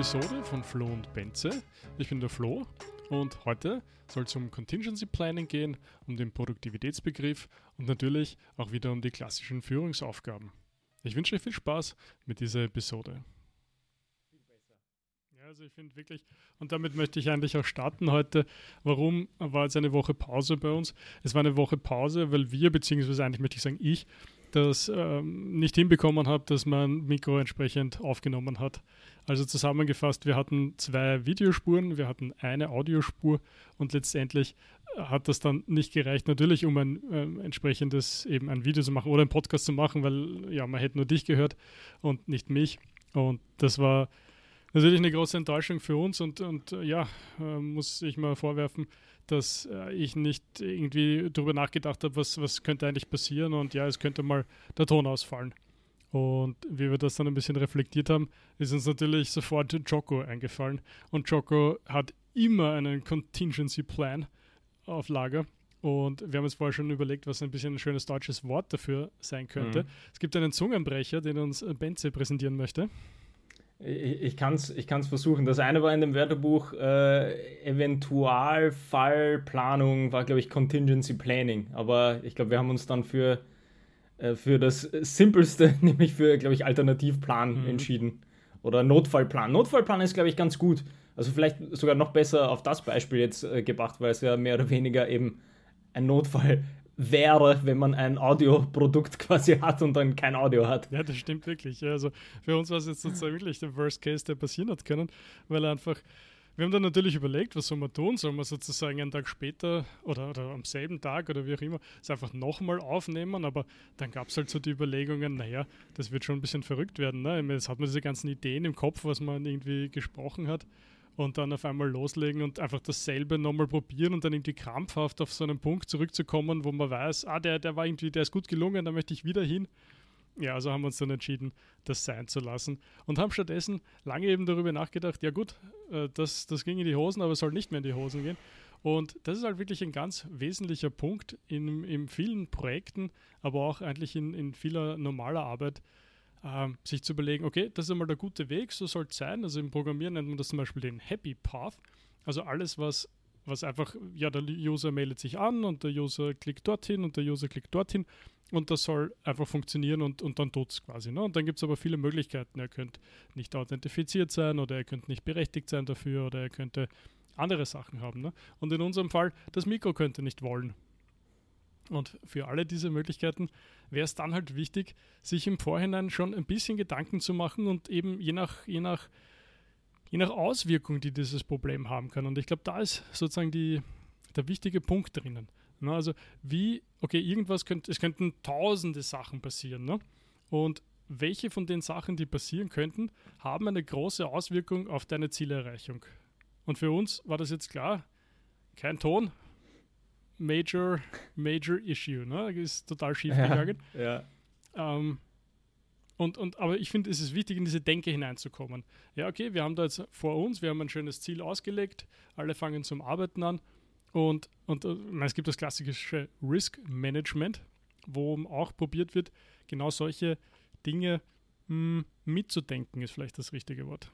Episode von Flo und Benze. Ich bin der Flo und heute soll es um Contingency Planning gehen, um den Produktivitätsbegriff und natürlich auch wieder um die klassischen Führungsaufgaben. Ich wünsche euch viel Spaß mit dieser Episode. Ja, also ich finde wirklich, und damit möchte ich eigentlich auch starten heute. Warum war jetzt eine Woche Pause bei uns? Es war eine Woche Pause, weil wir, beziehungsweise eigentlich möchte ich sagen ich, das ähm, nicht hinbekommen habe, dass man Mikro entsprechend aufgenommen hat. Also zusammengefasst, wir hatten zwei Videospuren, wir hatten eine Audiospur und letztendlich hat das dann nicht gereicht, natürlich um ein äh, entsprechendes eben ein Video zu machen oder einen Podcast zu machen, weil ja, man hätte nur dich gehört und nicht mich. Und das war natürlich eine große Enttäuschung für uns und, und ja, äh, muss ich mal vorwerfen, dass äh, ich nicht irgendwie darüber nachgedacht habe, was, was könnte eigentlich passieren und ja, es könnte mal der Ton ausfallen. Und wie wir das dann ein bisschen reflektiert haben, ist uns natürlich sofort Joko eingefallen. Und Joko hat immer einen Contingency Plan auf Lager. Und wir haben uns vorher schon überlegt, was ein bisschen ein schönes deutsches Wort dafür sein könnte. Mhm. Es gibt einen Zungenbrecher, den uns Benze präsentieren möchte. Ich, ich kann es ich kann's versuchen. Das eine war in dem Wörterbuch äh, Eventualfallplanung, war glaube ich Contingency Planning. Aber ich glaube, wir haben uns dann für, äh, für das Simpelste, nämlich für, glaube ich, Alternativplan mhm. entschieden. Oder Notfallplan. Notfallplan ist, glaube ich, ganz gut. Also vielleicht sogar noch besser auf das Beispiel jetzt äh, gebracht, weil es ja mehr oder weniger eben ein Notfall wäre, wenn man ein Audioprodukt quasi hat und dann kein Audio hat. Ja, das stimmt wirklich. Also für uns war es jetzt sozusagen wirklich der Worst Case, der passieren hat können, weil einfach, wir haben dann natürlich überlegt, was soll man tun? Soll man sozusagen einen Tag später oder, oder am selben Tag oder wie auch immer es einfach nochmal aufnehmen? Aber dann gab es halt so die Überlegungen, naja, das wird schon ein bisschen verrückt werden. Ne? Jetzt hat man diese ganzen Ideen im Kopf, was man irgendwie gesprochen hat und dann auf einmal loslegen und einfach dasselbe nochmal probieren und dann irgendwie krampfhaft auf so einen Punkt zurückzukommen, wo man weiß, ah, der, der war irgendwie, der ist gut gelungen, da möchte ich wieder hin. Ja, also haben wir uns dann entschieden, das sein zu lassen und haben stattdessen lange eben darüber nachgedacht, ja gut, äh, das, das ging in die Hosen, aber es soll nicht mehr in die Hosen gehen. Und das ist halt wirklich ein ganz wesentlicher Punkt in, in vielen Projekten, aber auch eigentlich in, in vieler normaler Arbeit, ähm, sich zu überlegen, okay, das ist einmal der gute Weg, so soll es sein. Also im Programmieren nennt man das zum Beispiel den Happy Path. Also alles, was, was einfach, ja, der User meldet sich an und der User klickt dorthin und der User klickt dorthin und das soll einfach funktionieren und, und dann tut es quasi. Ne? Und dann gibt es aber viele Möglichkeiten. Er könnte nicht authentifiziert sein oder er könnte nicht berechtigt sein dafür oder er könnte andere Sachen haben. Ne? Und in unserem Fall, das Mikro könnte nicht wollen. Und für alle diese Möglichkeiten wäre es dann halt wichtig, sich im Vorhinein schon ein bisschen Gedanken zu machen und eben je nach, je nach, je nach Auswirkung, die dieses Problem haben kann. Und ich glaube, da ist sozusagen die, der wichtige Punkt drinnen. Ne? Also wie, okay, irgendwas könnte, es könnten tausende Sachen passieren. Ne? Und welche von den Sachen, die passieren könnten, haben eine große Auswirkung auf deine Zielerreichung. Und für uns war das jetzt klar, kein Ton, Major, Major Issue, ne? Ist total schief gegangen. Ja. Ähm, und, und, aber ich finde, es ist wichtig, in diese Denke hineinzukommen. Ja, okay, wir haben da jetzt vor uns, wir haben ein schönes Ziel ausgelegt, alle fangen zum Arbeiten an und, und äh, es gibt das klassische Risk Management, wo auch probiert wird, genau solche Dinge mh, hm, mitzudenken, ist vielleicht das richtige Wort.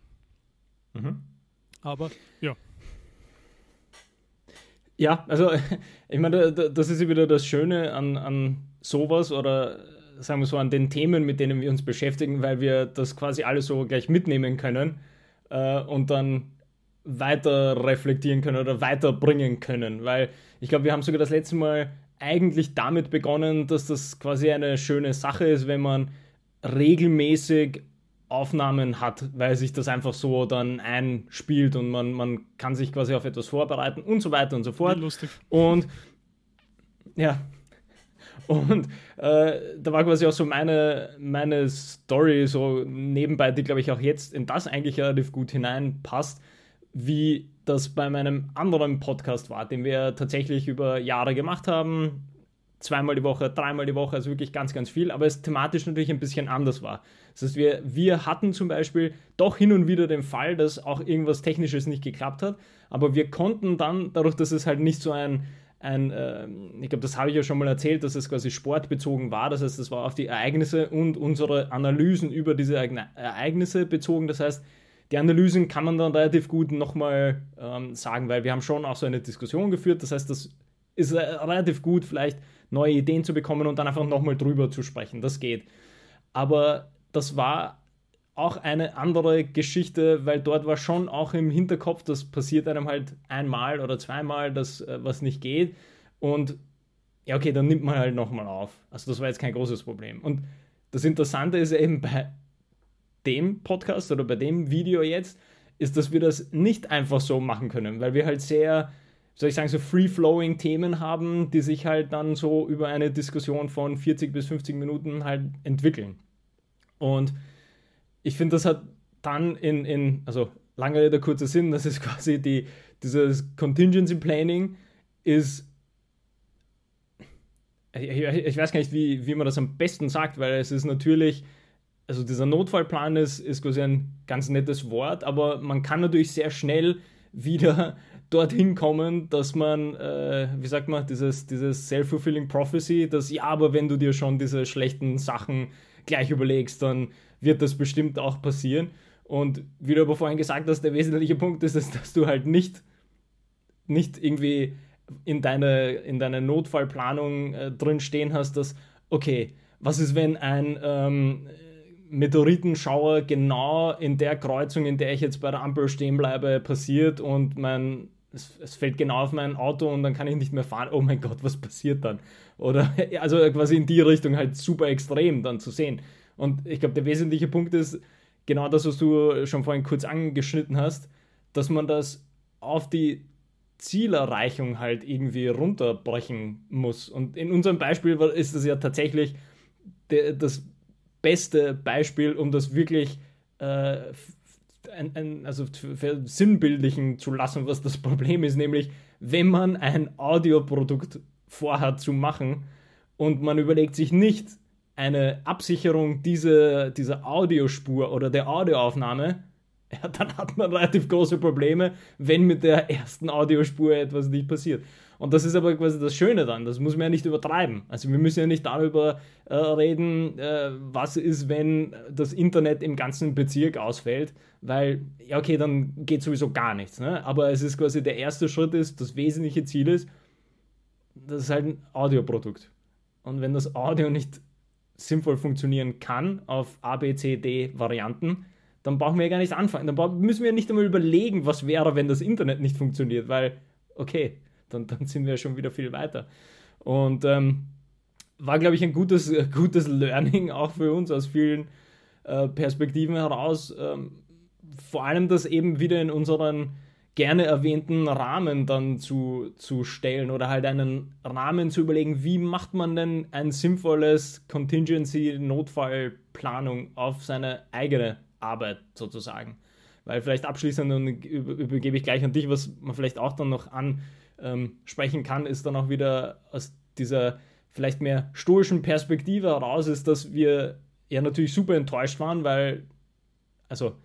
Mhm. Aber ja. Ja, also ich meine, das ist wieder das Schöne an, an sowas oder sagen wir so an den Themen, mit denen wir uns beschäftigen, weil wir das quasi alles so gleich mitnehmen können äh, und dann weiter reflektieren können oder weiterbringen können. Weil ich glaube, wir haben sogar das letzte Mal eigentlich damit begonnen, dass das quasi eine schöne Sache ist, wenn man regelmäßig Aufnahmen hat, weil sich das einfach so dann einspielt und man, man kann sich quasi auf etwas vorbereiten und so weiter und so fort. lustig. Und ja, und äh, da war quasi auch so meine, meine Story so nebenbei, die glaube ich auch jetzt in das eigentlich relativ gut hineinpasst, wie das bei meinem anderen Podcast war, den wir tatsächlich über Jahre gemacht haben zweimal die Woche, dreimal die Woche, also wirklich ganz, ganz viel, aber es thematisch natürlich ein bisschen anders war. Das heißt, wir, wir hatten zum Beispiel doch hin und wieder den Fall, dass auch irgendwas Technisches nicht geklappt hat, aber wir konnten dann, dadurch, dass es halt nicht so ein, ein äh, ich glaube, das habe ich ja schon mal erzählt, dass es quasi sportbezogen war, das heißt, es war auf die Ereignisse und unsere Analysen über diese Ereignisse bezogen, das heißt, die Analysen kann man dann relativ gut nochmal ähm, sagen, weil wir haben schon auch so eine Diskussion geführt. Das heißt, das ist äh, relativ gut, vielleicht neue Ideen zu bekommen und dann einfach nochmal drüber zu sprechen. Das geht. Aber das war auch eine andere Geschichte, weil dort war schon auch im Hinterkopf, das passiert einem halt einmal oder zweimal, dass äh, was nicht geht. Und ja, okay, dann nimmt man halt nochmal auf. Also das war jetzt kein großes Problem. Und das Interessante ist eben bei dem Podcast oder bei dem Video jetzt, ist, dass wir das nicht einfach so machen können, weil wir halt sehr, soll ich sagen, so free-flowing Themen haben, die sich halt dann so über eine Diskussion von 40 bis 50 Minuten halt entwickeln. Und ich finde, das hat dann in, in, also lange Rede, kurzer Sinn, das ist quasi die, dieses Contingency Planning ist ich, ich, weiß gar nicht, wie, wie man das am besten sagt, weil es ist natürlich, also dieser Notfallplan ist, ist quasi ein ganz nettes Wort, aber man kann natürlich sehr schnell wieder dorthin kommen, dass man, äh, wie sagt man, dieses, dieses Self-Fulfilling Prophecy, dass ja, aber wenn du dir schon diese schlechten Sachen gleich überlegst, dann wird das bestimmt auch passieren. Und wie du aber vorhin gesagt hast, der wesentliche Punkt ist, dass du halt nicht, nicht irgendwie in deine, in deine Notfallplanung äh, drin stehen hast, dass, okay, was ist, wenn ein ähm, Meteoritenschauer genau in der Kreuzung, in der ich jetzt bei der Ampel stehen bleibe, passiert und mein, es, es fällt genau auf mein Auto und dann kann ich nicht mehr fahren. Oh mein Gott, was passiert dann? Oder also quasi in die Richtung halt super extrem dann zu sehen. Und ich glaube, der wesentliche Punkt ist genau das, was du schon vorhin kurz angeschnitten hast, dass man das auf die Zielerreichung halt irgendwie runterbrechen muss. Und in unserem Beispiel ist das ja tatsächlich das beste Beispiel, um das wirklich äh, ein, ein, also sinnbildlichen zu lassen, was das Problem ist, nämlich wenn man ein Audioprodukt vorhat zu machen und man überlegt sich nicht eine Absicherung dieser, dieser Audiospur oder der Audioaufnahme, ja, dann hat man relativ große Probleme, wenn mit der ersten Audiospur etwas nicht passiert. Und das ist aber quasi das Schöne dann, das muss man ja nicht übertreiben. Also wir müssen ja nicht darüber äh, reden, äh, was ist, wenn das Internet im ganzen Bezirk ausfällt, weil, ja okay, dann geht sowieso gar nichts. Ne? Aber es ist quasi der erste Schritt ist, das wesentliche Ziel ist, das ist halt ein Audioprodukt. Und wenn das Audio nicht sinnvoll funktionieren kann auf A, B, C, D Varianten, dann brauchen wir ja gar nicht anfangen. Dann müssen wir nicht einmal überlegen, was wäre, wenn das Internet nicht funktioniert, weil, okay, dann, dann sind wir schon wieder viel weiter. Und ähm, war, glaube ich, ein gutes, gutes Learning auch für uns aus vielen äh, Perspektiven heraus. Ähm, vor allem das eben wieder in unseren gerne erwähnten Rahmen dann zu, zu stellen oder halt einen Rahmen zu überlegen, wie macht man denn ein sinnvolles Contingency-Notfallplanung auf seine eigene Arbeit sozusagen. Weil vielleicht abschließend und übergebe ich gleich an dich, was man vielleicht auch dann noch ansprechen ähm, kann, ist dann auch wieder aus dieser vielleicht mehr stoischen Perspektive heraus, ist, dass wir ja natürlich super enttäuscht waren, weil, also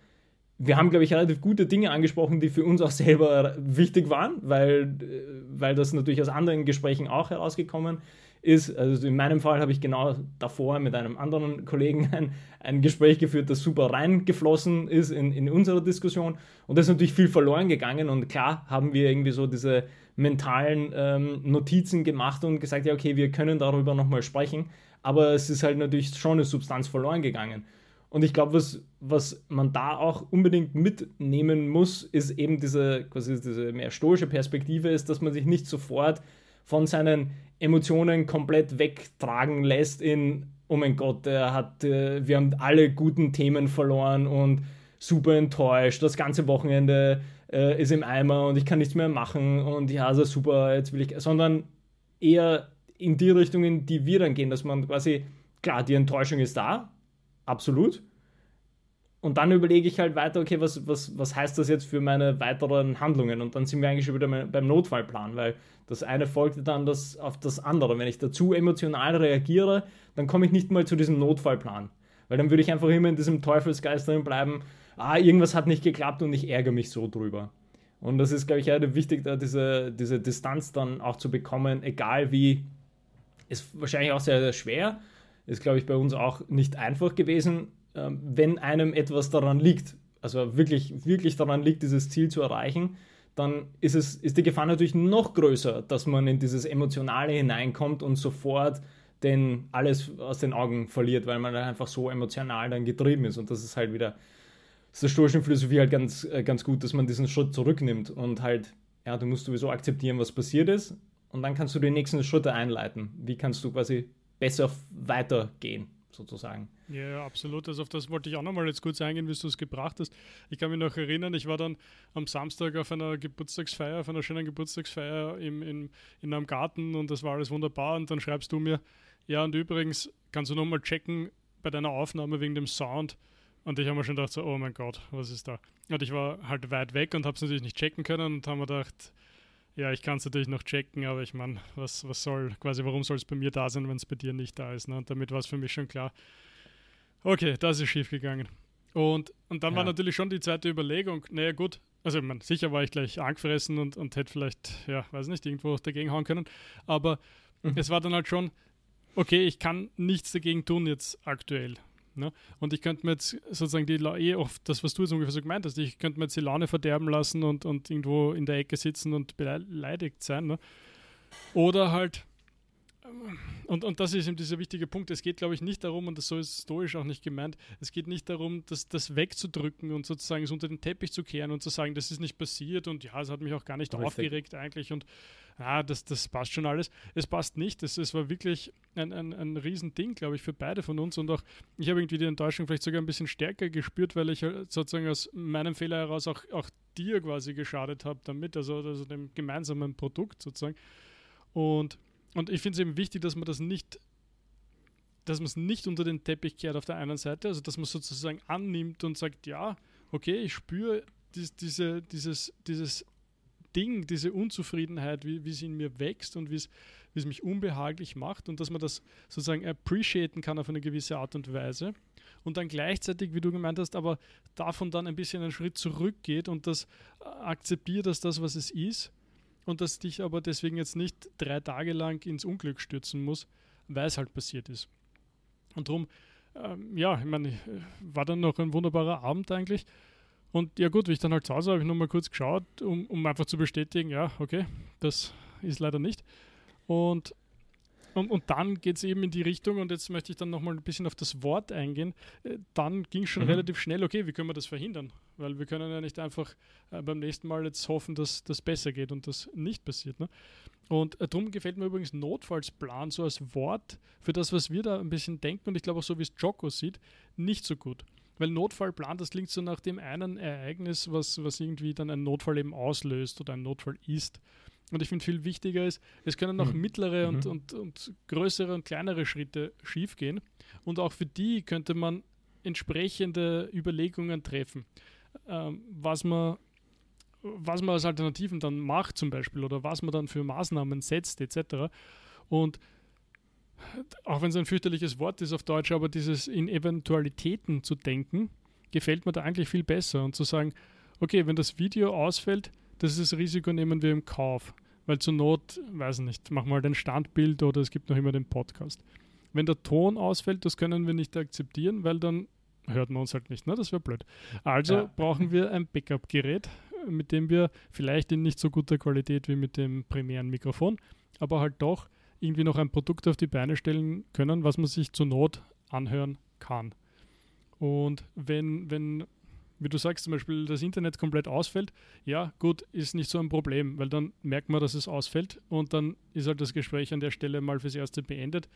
wir haben, glaube ich, relativ gute Dinge angesprochen, die für uns auch selber wichtig waren, weil, äh, weil das natürlich aus anderen Gesprächen auch herausgekommen ist also in meinem Fall habe ich genau davor mit einem anderen Kollegen ein, ein Gespräch geführt, das super reingeflossen ist in, in unsere Diskussion. Und da ist natürlich viel verloren gegangen. Und klar haben wir irgendwie so diese mentalen ähm, Notizen gemacht und gesagt, ja okay, wir können darüber nochmal sprechen, aber es ist halt natürlich schon eine Substanz verloren gegangen. Und ich glaube, was, was man da auch unbedingt mitnehmen muss, ist eben diese, quasi diese mehr stoische Perspektive, ist, dass man sich nicht sofort von seinen Emotionen komplett wegtragen lässt in, oh mein Gott, er hat, äh, wir haben alle guten Themen verloren und super enttäuscht, das ganze Wochenende äh, ist im Eimer und ich kann nichts mehr machen und ja, also super, jetzt will ich, sondern eher in die Richtung, in die wir dann gehen, dass man quasi, klar, die Enttäuschung ist da, absolut, und dann überlege ich halt weiter, okay, was, was, was heißt das jetzt für meine weiteren Handlungen? Und dann sind wir eigentlich schon wieder beim Notfallplan, weil das eine folgte dann das, auf das andere. Wenn ich dazu emotional reagiere, dann komme ich nicht mal zu diesem Notfallplan. Weil dann würde ich einfach immer in diesem Teufelsgeist drin bleiben, ah, irgendwas hat nicht geklappt und ich ärgere mich so drüber. Und das ist, glaube ich, halt wichtig, da diese, diese Distanz dann auch zu bekommen, egal wie. Ist wahrscheinlich auch sehr, sehr schwer. Ist, glaube ich, bei uns auch nicht einfach gewesen, wenn einem etwas daran liegt, also wirklich, wirklich daran liegt, dieses Ziel zu erreichen, dann ist, es, ist die Gefahr natürlich noch größer, dass man in dieses Emotionale hineinkommt und sofort den alles aus den Augen verliert, weil man dann einfach so emotional dann getrieben ist. Und das ist halt wieder ist der stoischen Philosophie halt ganz, äh, ganz gut, dass man diesen Schritt zurücknimmt und halt, ja, du musst sowieso akzeptieren, was passiert ist und dann kannst du die nächsten Schritte einleiten. Wie kannst du quasi besser weitergehen, sozusagen. Ja, absolut. Also auf das wollte ich auch nochmal jetzt kurz eingehen, wie du es gebracht hast. Ich kann mich noch erinnern, ich war dann am Samstag auf einer Geburtstagsfeier, auf einer schönen Geburtstagsfeier im, in, in einem Garten und das war alles wunderbar und dann schreibst du mir, ja und übrigens kannst du nochmal checken bei deiner Aufnahme wegen dem Sound. Und ich habe mir schon gedacht, so, oh mein Gott, was ist da? Und ich war halt weit weg und habe es natürlich nicht checken können und habe mir gedacht, ja, ich kann es natürlich noch checken, aber ich meine, was, was soll, quasi, warum soll es bei mir da sein, wenn es bei dir nicht da ist? Ne? Und damit war es für mich schon klar, okay, das ist schief gegangen. Und, und dann ja. war natürlich schon die zweite Überlegung, naja gut, also ich meine, sicher war ich gleich angefressen und, und hätte vielleicht, ja, weiß nicht, irgendwo dagegen hauen können, aber mhm. es war dann halt schon, okay, ich kann nichts dagegen tun jetzt aktuell. Ne? Und ich könnte mir jetzt sozusagen die eh oft, das, was du jetzt ungefähr so gemeint hast, ich könnte mir jetzt die Laune verderben lassen und, und irgendwo in der Ecke sitzen und beleidigt sein. Ne? Oder halt, und, und das ist eben dieser wichtige Punkt, es geht, glaube ich, nicht darum, und das so ist stoisch auch nicht gemeint, es geht nicht darum, das, das wegzudrücken und sozusagen es unter den Teppich zu kehren und zu sagen, das ist nicht passiert und ja, es hat mich auch gar nicht Richtig. aufgeregt eigentlich und ah, das, das passt schon alles. Es passt nicht. Es, es war wirklich ein, ein, ein Riesending, glaube ich, für beide von uns. Und auch ich habe irgendwie die Enttäuschung vielleicht sogar ein bisschen stärker gespürt, weil ich äh, sozusagen aus meinem Fehler heraus auch, auch dir quasi geschadet habe damit, also, also dem gemeinsamen Produkt sozusagen. Und, und ich finde es eben wichtig, dass man das nicht dass man es nicht unter den Teppich kehrt auf der einen Seite, also dass man sozusagen annimmt und sagt, ja, okay, ich spüre dies, diese, dieses, dieses Ding, diese Unzufriedenheit, wie, sie in mir wächst und wie es mich unbehaglich macht und dass man das sozusagen appreciaten kann auf eine gewisse Art und Weise. Und dann gleichzeitig, wie du gemeint hast, aber davon dann ein bisschen einen Schritt zurückgeht und das äh, akzeptiert als das, was es ist und dass dich aber deswegen jetzt nicht drei Tage lang ins Unglück stürzen muss, weil es halt passiert ist. Und darum, ähm, ja, ich meine, war dann noch ein wunderbarer Abend eigentlich und ja gut, wie ich dann halt zu Hause habe ich nochmal kurz geschaut, um, um einfach zu bestätigen, ja, okay, das ist leider nicht. Und, und, und dann geht es eben in die Richtung, und jetzt möchte ich dann nochmal ein bisschen auf das Wort eingehen, äh, dann ging es schon mhm. relativ schnell, okay, wie können wir das verhindern? Weil wir können ja nicht einfach äh, beim nächsten Mal jetzt hoffen, dass das besser geht und das nicht passiert. Ne? Und äh, darum gefällt mir übrigens Notfallsplan so als Wort für das, was wir da ein bisschen denken und ich glaube auch so, wie es Joko sieht, nicht so gut. Weil Notfallplan, das klingt so nach dem einen Ereignis, was, was irgendwie dann einen Notfall eben auslöst oder ein Notfall ist. Und ich finde viel wichtiger ist, es können noch mhm. mittlere und, mhm. und, und größere und kleinere Schritte schiefgehen. Und auch für die könnte man entsprechende Überlegungen treffen, ähm, was man was man als Alternativen dann macht zum Beispiel oder was man dann für Maßnahmen setzt etc. Und auch wenn es ein fürchterliches Wort ist auf Deutsch, aber dieses in Eventualitäten zu denken, gefällt mir da eigentlich viel besser und zu sagen, okay, wenn das Video ausfällt, das ist das Risiko nehmen wir im Kauf, weil zur Not, weiß nicht, mach mal den Standbild oder es gibt noch immer den Podcast. Wenn der Ton ausfällt, das können wir nicht akzeptieren, weil dann hört man uns halt nicht, ne? Das wäre blöd. Also ja. brauchen wir ein Backup-Gerät, mit dem wir vielleicht in nicht so guter Qualität wie mit dem primären Mikrofon, aber halt doch irgendwie noch ein Produkt auf die Beine stellen können, was man sich zur Not anhören kann. Und wenn, wenn, wie du sagst, zum Beispiel das Internet komplett ausfällt, ja, gut, ist nicht so ein Problem, weil dann merkt man, dass es ausfällt und dann ist halt das Gespräch an der Stelle mal fürs Erste beendet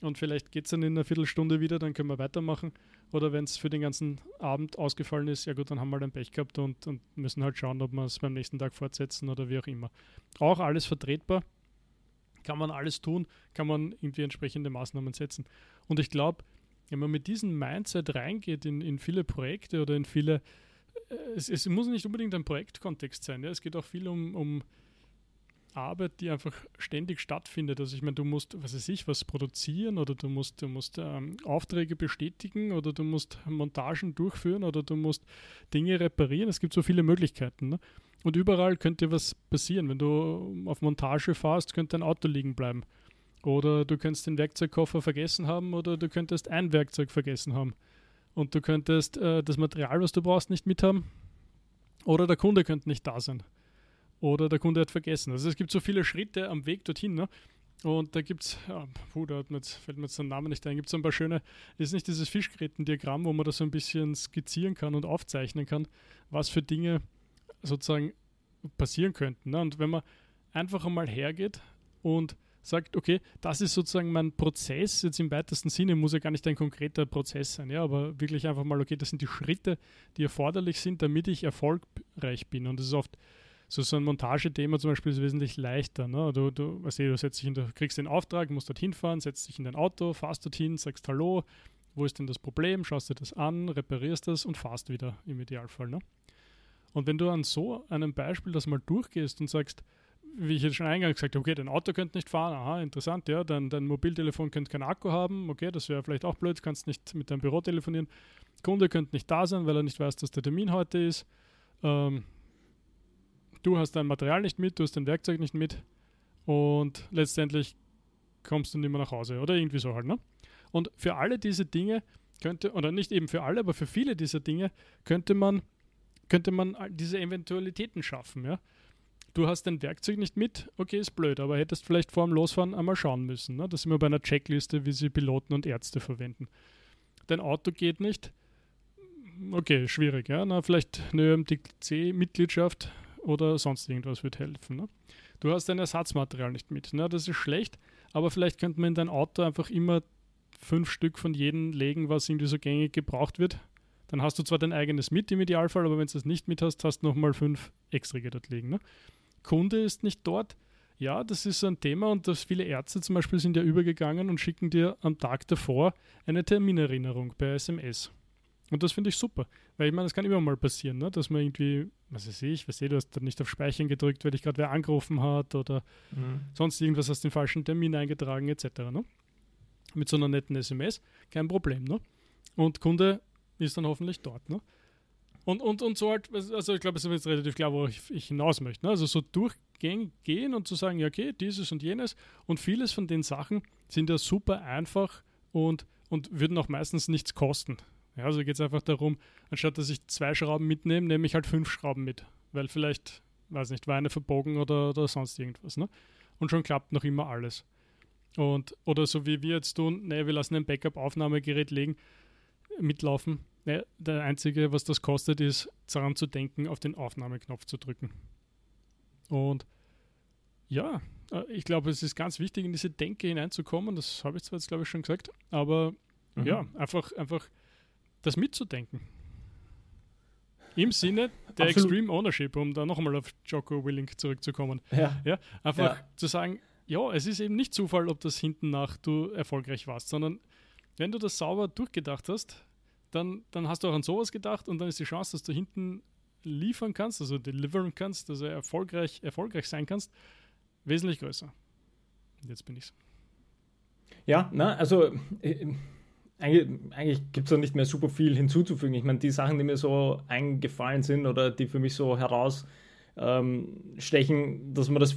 und vielleicht geht es dann in einer Viertelstunde wieder, dann können wir weitermachen. Oder wenn es für den ganzen Abend ausgefallen ist, ja gut, dann haben wir halt ein Pech gehabt und, und müssen halt schauen, ob wir es beim nächsten Tag fortsetzen oder wie auch immer. Auch alles vertretbar kann man alles tun, kann man irgendwie entsprechende Maßnahmen setzen. Und ich glaube, wenn man mit diesem Mindset reingeht in, in viele Projekte oder in viele, äh, es, es, muss nicht unbedingt ein Projektkontext sein, ja? es geht auch viel um, um Arbeit, die einfach ständig stattfindet. Also ich meine, du musst, was weiß ich, was produzieren oder du musst, du musst ähm, Aufträge bestätigen oder du musst Montagen durchführen oder du musst Dinge reparieren. Es gibt so viele Möglichkeiten. Ne? Und überall könnte was passieren. Wenn du auf Montage fährst, könnte ein Auto liegen bleiben. Oder du könntest den Werkzeugkoffer vergessen haben oder du könntest ein Werkzeug vergessen haben. und du könntest äh, das Material, was du brauchst, nicht mithaben. Oder der Kunde könnte nicht da sein. Oder der Kunde hat vergessen. Also es gibt so viele Schritte am Weg dorthin. Ne? Und da gibt es, ja, puh, da mir jetzt, fällt mir jetzt der Name nicht ein, gibt es so ein paar schöne, ist nicht dieses Fischgrätendiagramm, wo man das so ein bisschen skizzieren kann und aufzeichnen kann, was für Dinge sozusagen passieren könnten. Ne? Und wenn man einfach einmal hergeht und sagt, okay, das ist sozusagen mein Prozess, jetzt im weitesten Sinne muss ja gar nicht ein konkreter Prozess sein, ja, aber wirklich einfach mal, okay, das sind die Schritte, die erforderlich sind, damit ich erfolgreich bin. Und das ist oft so, so ein Montagethema zum Beispiel ist wesentlich leichter. Ne? Du, du, weißt du, du setzt dich in der, kriegst den Auftrag, musst dorthin fahren, setzt dich in dein Auto, fahrst dorthin, sagst Hallo, wo ist denn das Problem, schaust dir das an, reparierst das und fahrst wieder im Idealfall. Ne? Und wenn du an so einem Beispiel das mal durchgehst und sagst, wie ich jetzt schon eingangs gesagt habe, okay, dein Auto könnte nicht fahren, aha, interessant, ja, dein, dein Mobiltelefon könnte keinen Akku haben, okay, das wäre vielleicht auch blöd, kannst nicht mit deinem Büro telefonieren. Kunde könnte nicht da sein, weil er nicht weiß, dass der Termin heute ist. Ähm, du hast dein Material nicht mit, du hast dein Werkzeug nicht mit und letztendlich kommst du nicht mehr nach Hause oder irgendwie so halt. Ne? Und für alle diese Dinge könnte, oder nicht eben für alle, aber für viele dieser Dinge könnte man, könnte man diese Eventualitäten schaffen. Ja? Du hast dein Werkzeug nicht mit, okay, ist blöd, aber hättest vielleicht vor dem Losfahren einmal schauen müssen. Ne? Das sind wir bei einer Checkliste, wie sie Piloten und Ärzte verwenden. Dein Auto geht nicht, okay, schwierig, ja. Na, vielleicht eine ÖMTC-Mitgliedschaft oder sonst irgendwas wird helfen. Ne? Du hast dein Ersatzmaterial nicht mit. Ne? Das ist schlecht, aber vielleicht könnte man in dein Auto einfach immer fünf Stück von jedem legen, was irgendwie so gängig gebraucht wird. Dann hast du zwar dein eigenes mit im Idealfall, aber wenn du das nicht mit hast, hast du nochmal fünf extra dort liegen. Ne? Kunde ist nicht dort. Ja, das ist ein Thema und dass viele Ärzte zum Beispiel sind ja übergegangen und schicken dir am Tag davor eine Terminerinnerung per SMS. Und das finde ich super, weil ich meine, das kann immer mal passieren, ne? dass man irgendwie, was weiß ich, weiß ich, du hast dann nicht auf Speichern gedrückt, weil dich gerade wer angerufen hat oder mhm. sonst irgendwas hast den falschen Termin eingetragen etc. Ne? Mit so einer netten SMS, kein Problem. Ne? Und Kunde ist dann hoffentlich dort. Ne? Und, und, und so halt, also ich glaube, es ist jetzt relativ klar, wo ich, ich hinaus möchte. Ne? Also so durchgehen gehen und zu sagen, ja, okay, dieses und jenes. Und vieles von den Sachen sind ja super einfach und, und würden auch meistens nichts kosten. Ja, also geht es einfach darum, anstatt dass ich zwei Schrauben mitnehme, nehme ich halt fünf Schrauben mit. Weil vielleicht, weiß nicht, war eine verbogen oder, oder sonst irgendwas. Ne? Und schon klappt noch immer alles. Und, oder so wie wir jetzt tun, ne, wir lassen ein Backup-Aufnahmegerät legen, mitlaufen. Ne, der einzige, was das kostet, ist daran zu denken, auf den Aufnahmeknopf zu drücken. Und ja, äh, ich glaube, es ist ganz wichtig, in diese Denke hineinzukommen. Das habe ich zwar jetzt, glaube ich, schon gesagt, aber mhm. ja, einfach, einfach das mitzudenken. Im Sinne der Absolut. Extreme Ownership, um da nochmal auf Jocko Willink zurückzukommen. Ja. ja einfach ja. zu sagen, ja, es ist eben nicht Zufall, ob das hinten nach du erfolgreich warst, sondern wenn du das sauber durchgedacht hast, dann, dann hast du auch an sowas gedacht und dann ist die Chance, dass du hinten liefern kannst, also deliveren kannst, also erfolgreich, erfolgreich sein kannst, wesentlich größer. Jetzt bin ich's. Ja, na, also äh, eigentlich, eigentlich gibt es da nicht mehr super viel hinzuzufügen. Ich meine, die Sachen, die mir so eingefallen sind oder die für mich so herausstechen, ähm, dass man das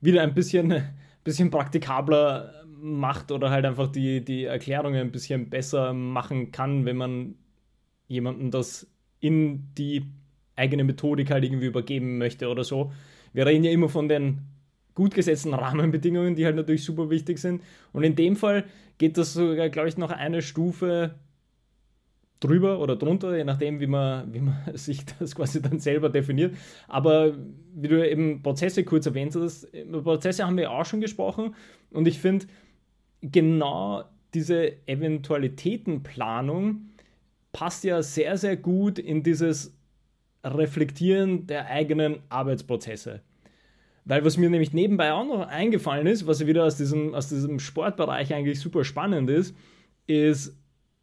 wieder ein bisschen, bisschen praktikabler macht oder halt einfach die, die Erklärungen ein bisschen besser machen kann, wenn man jemandem das in die eigene Methodik halt irgendwie übergeben möchte oder so. Wir reden ja immer von den gut gesetzten Rahmenbedingungen, die halt natürlich super wichtig sind. Und in dem Fall geht das sogar, glaube ich, noch eine Stufe drüber oder drunter, je nachdem, wie man, wie man sich das quasi dann selber definiert. Aber wie du eben Prozesse kurz erwähnt hast, über Prozesse haben wir auch schon gesprochen und ich finde, genau diese Eventualitätenplanung passt ja sehr, sehr gut in dieses Reflektieren der eigenen Arbeitsprozesse. Weil was mir nämlich nebenbei auch noch eingefallen ist, was wieder aus diesem, aus diesem Sportbereich eigentlich super spannend ist, ist,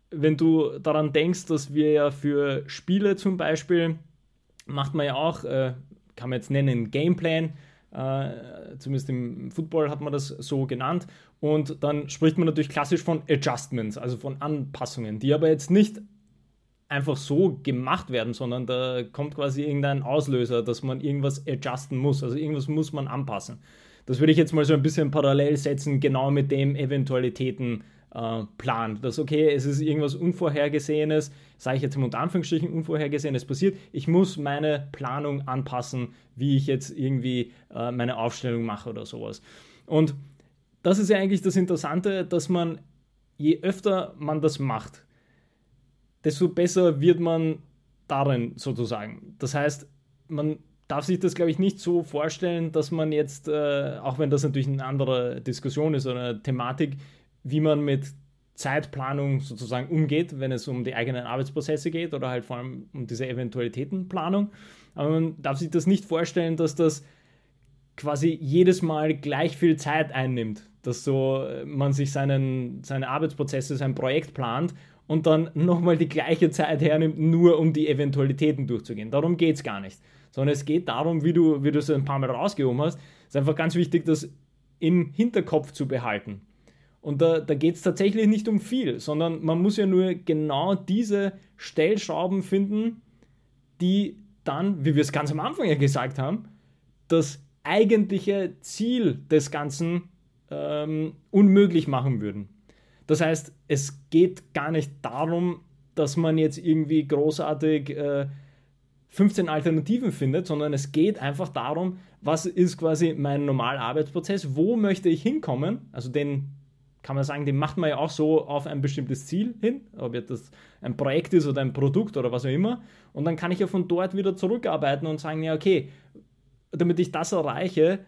wenn du daran denkst, dass wir ja für Spiele zum Beispiel, macht man ja auch, äh, kann man jetzt nennen, Gameplan, äh, zumindest im Football hat man das so genannt. Und dann spricht man natürlich klassisch von Adjustments, also von Anpassungen, die aber jetzt nicht einfach so gemacht werden, sondern da kommt quasi irgendein Auslöser, dass man irgendwas adjusten muss. Also irgendwas muss man anpassen. Das würde ich jetzt mal so ein bisschen parallel setzen, genau mit dem Eventualitäten äh, plant. Dass, okay, es ist irgendwas Unvorhergesehenes, sage ich jetzt unter Anführungsstrichen, Unvorhergesehenes passiert. Ich muss meine Planung anpassen, wie ich jetzt irgendwie äh, meine Aufstellung mache oder sowas. Und das ist ja eigentlich das Interessante, dass man, je öfter man das macht, desto besser wird man darin sozusagen. Das heißt, man darf sich das, glaube ich, nicht so vorstellen, dass man jetzt, äh, auch wenn das natürlich eine andere Diskussion ist oder eine Thematik, wie man mit Zeitplanung sozusagen umgeht, wenn es um die eigenen Arbeitsprozesse geht oder halt vor allem um diese Eventualitätenplanung. Aber man darf sich das nicht vorstellen, dass das quasi jedes Mal gleich viel Zeit einnimmt, dass so äh, man sich seinen, seine Arbeitsprozesse, sein Projekt plant und dann nochmal die gleiche Zeit hernimmt, nur um die Eventualitäten durchzugehen. Darum geht es gar nicht. Sondern es geht darum, wie du, wie du es ein paar Mal rausgehoben hast, es ist einfach ganz wichtig, das im Hinterkopf zu behalten. Und da, da geht es tatsächlich nicht um viel, sondern man muss ja nur genau diese Stellschrauben finden, die dann, wie wir es ganz am Anfang ja gesagt haben, das eigentliche Ziel des Ganzen ähm, unmöglich machen würden. Das heißt, es geht gar nicht darum, dass man jetzt irgendwie großartig äh, 15 Alternativen findet, sondern es geht einfach darum, was ist quasi mein normaler Arbeitsprozess, wo möchte ich hinkommen, also den kann man sagen, den macht man ja auch so auf ein bestimmtes Ziel hin, ob jetzt das ein Projekt ist oder ein Produkt oder was auch immer. Und dann kann ich ja von dort wieder zurückarbeiten und sagen, ja, okay, damit ich das erreiche,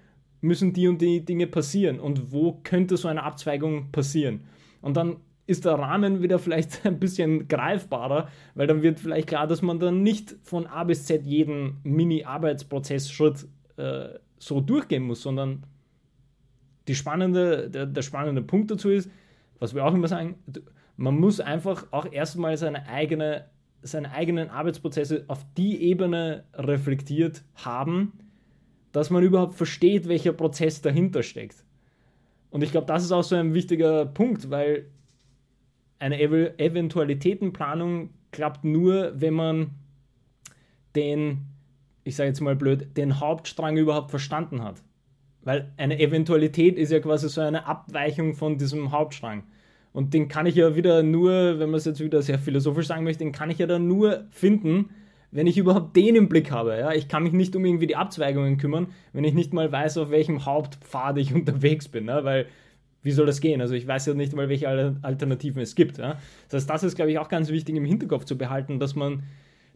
müssen die und die Dinge passieren und wo könnte so eine Abzweigung passieren. Und dann ist der Rahmen wieder vielleicht ein bisschen greifbarer, weil dann wird vielleicht klar, dass man dann nicht von A bis Z jeden Mini-Arbeitsprozessschritt äh, so durchgehen muss, sondern die spannende, der, der spannende Punkt dazu ist, was wir auch immer sagen, man muss einfach auch erstmal seine, eigene, seine eigenen Arbeitsprozesse auf die Ebene reflektiert haben, dass man überhaupt versteht, welcher Prozess dahinter steckt. Und ich glaube, das ist auch so ein wichtiger Punkt, weil eine Ev Eventualitätenplanung klappt nur, wenn man den, ich sage jetzt mal blöd, den Hauptstrang überhaupt verstanden hat. Weil eine Eventualität ist ja quasi so eine Abweichung von diesem Hauptstrang. Und den kann ich ja wieder nur, wenn man es jetzt wieder sehr philosophisch sagen möchte, den kann ich ja dann nur finden, wenn ich überhaupt den im Blick habe. Ja? Ich kann mich nicht um irgendwie die Abzweigungen kümmern, wenn ich nicht mal weiß, auf welchem Hauptpfad ich unterwegs bin. Ja? Weil, wie soll das gehen? Also ich weiß ja nicht mal, welche Alternativen es gibt. Ja? Das heißt, das ist, glaube ich, auch ganz wichtig im Hinterkopf zu behalten, dass man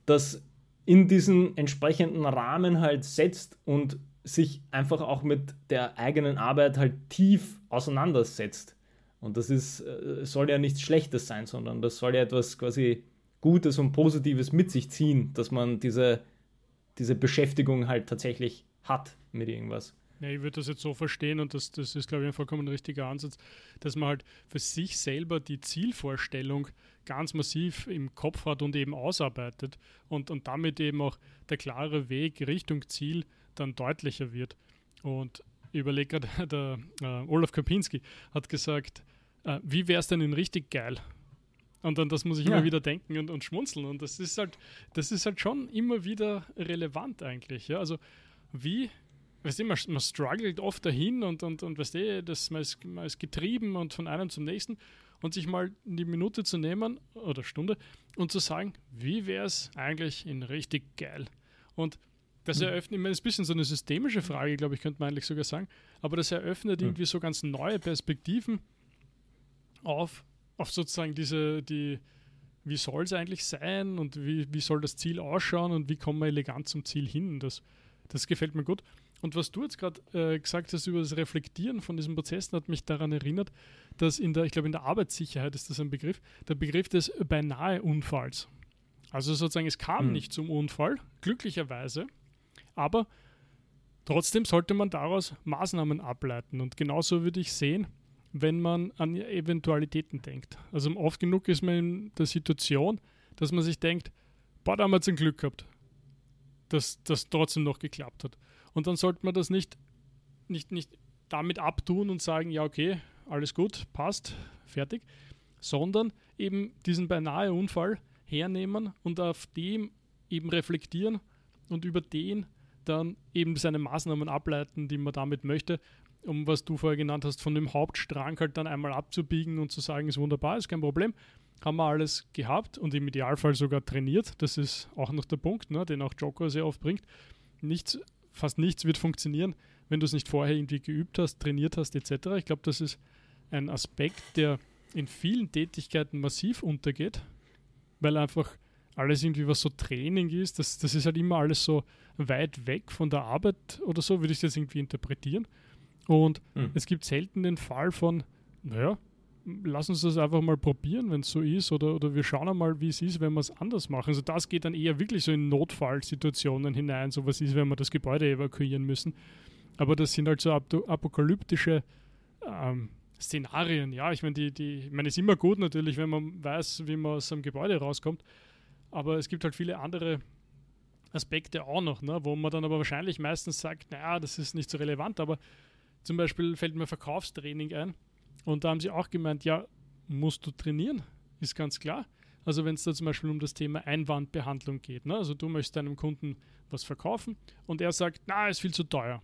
das in diesen entsprechenden Rahmen halt setzt und sich einfach auch mit der eigenen Arbeit halt tief auseinandersetzt. Und das ist, äh, soll ja nichts Schlechtes sein, sondern das soll ja etwas quasi Gutes und Positives mit sich ziehen, dass man diese, diese Beschäftigung halt tatsächlich hat mit irgendwas. Ja, ich würde das jetzt so verstehen und das, das ist, glaube ich, ein vollkommen richtiger Ansatz, dass man halt für sich selber die Zielvorstellung ganz massiv im Kopf hat und eben ausarbeitet und, und damit eben auch der klare Weg Richtung Ziel dann deutlicher wird. Und ich überlege gerade, der äh, Olaf Kapinski hat gesagt, äh, wie wäre es denn in richtig geil? Und dann das muss ich ja. immer wieder denken und, und schmunzeln. Und das ist halt, das ist halt schon immer wieder relevant eigentlich. Ja? Also wie, weißt du, man, man struggelt oft dahin und, und, und weißt du, das, man, ist, man ist getrieben und von einem zum nächsten und sich mal die Minute zu nehmen oder Stunde und zu sagen, wie wäre es eigentlich in richtig geil? Und das hm. eröffnet, ich meine, das ist ein bisschen so eine systemische Frage, glaube ich, könnte man eigentlich sogar sagen, aber das eröffnet hm. irgendwie so ganz neue Perspektiven auf auf sozusagen diese, die, wie soll es eigentlich sein und wie, wie soll das Ziel ausschauen und wie kommen wir elegant zum Ziel hin. Das, das gefällt mir gut. Und was du jetzt gerade äh, gesagt hast über das Reflektieren von diesen Prozessen, hat mich daran erinnert, dass in der, ich glaube, in der Arbeitssicherheit ist das ein Begriff, der Begriff des beinahe Unfalls. Also sozusagen, es kam hm. nicht zum Unfall, glücklicherweise, aber trotzdem sollte man daraus Maßnahmen ableiten. Und genauso würde ich sehen, wenn man an Eventualitäten denkt. Also oft genug ist man in der Situation, dass man sich denkt, boah, da haben wir ein Glück gehabt, dass das trotzdem noch geklappt hat. Und dann sollte man das nicht, nicht, nicht damit abtun und sagen, ja, okay, alles gut, passt, fertig, sondern eben diesen beinahe Unfall hernehmen und auf dem eben reflektieren und über den dann eben seine Maßnahmen ableiten, die man damit möchte um was du vorher genannt hast, von dem Hauptstrang halt dann einmal abzubiegen und zu sagen, ist wunderbar, ist kein Problem. Haben wir alles gehabt und im Idealfall sogar trainiert. Das ist auch noch der Punkt, ne, den auch Joko sehr oft bringt. Nichts, fast nichts wird funktionieren, wenn du es nicht vorher irgendwie geübt hast, trainiert hast, etc. Ich glaube, das ist ein Aspekt, der in vielen Tätigkeiten massiv untergeht, weil einfach alles irgendwie, was so Training ist, das, das ist halt immer alles so weit weg von der Arbeit oder so, würde ich das irgendwie interpretieren. Und hm. es gibt selten den Fall von, naja, lass uns das einfach mal probieren, wenn es so ist, oder, oder wir schauen einmal, wie es ist, wenn wir es anders machen. Also das geht dann eher wirklich so in Notfallsituationen hinein, so was ist, wenn wir das Gebäude evakuieren müssen. Aber das sind halt so apokalyptische ähm, Szenarien. Ja, ich meine, die, die, ich meine, es ist immer gut natürlich, wenn man weiß, wie man aus einem Gebäude rauskommt. Aber es gibt halt viele andere Aspekte auch noch, ne, wo man dann aber wahrscheinlich meistens sagt, naja, das ist nicht so relevant, aber zum Beispiel fällt mir Verkaufstraining ein und da haben sie auch gemeint, ja, musst du trainieren, ist ganz klar. Also wenn es da zum Beispiel um das Thema Einwandbehandlung geht, ne? also du möchtest deinem Kunden was verkaufen und er sagt, na, ist viel zu teuer.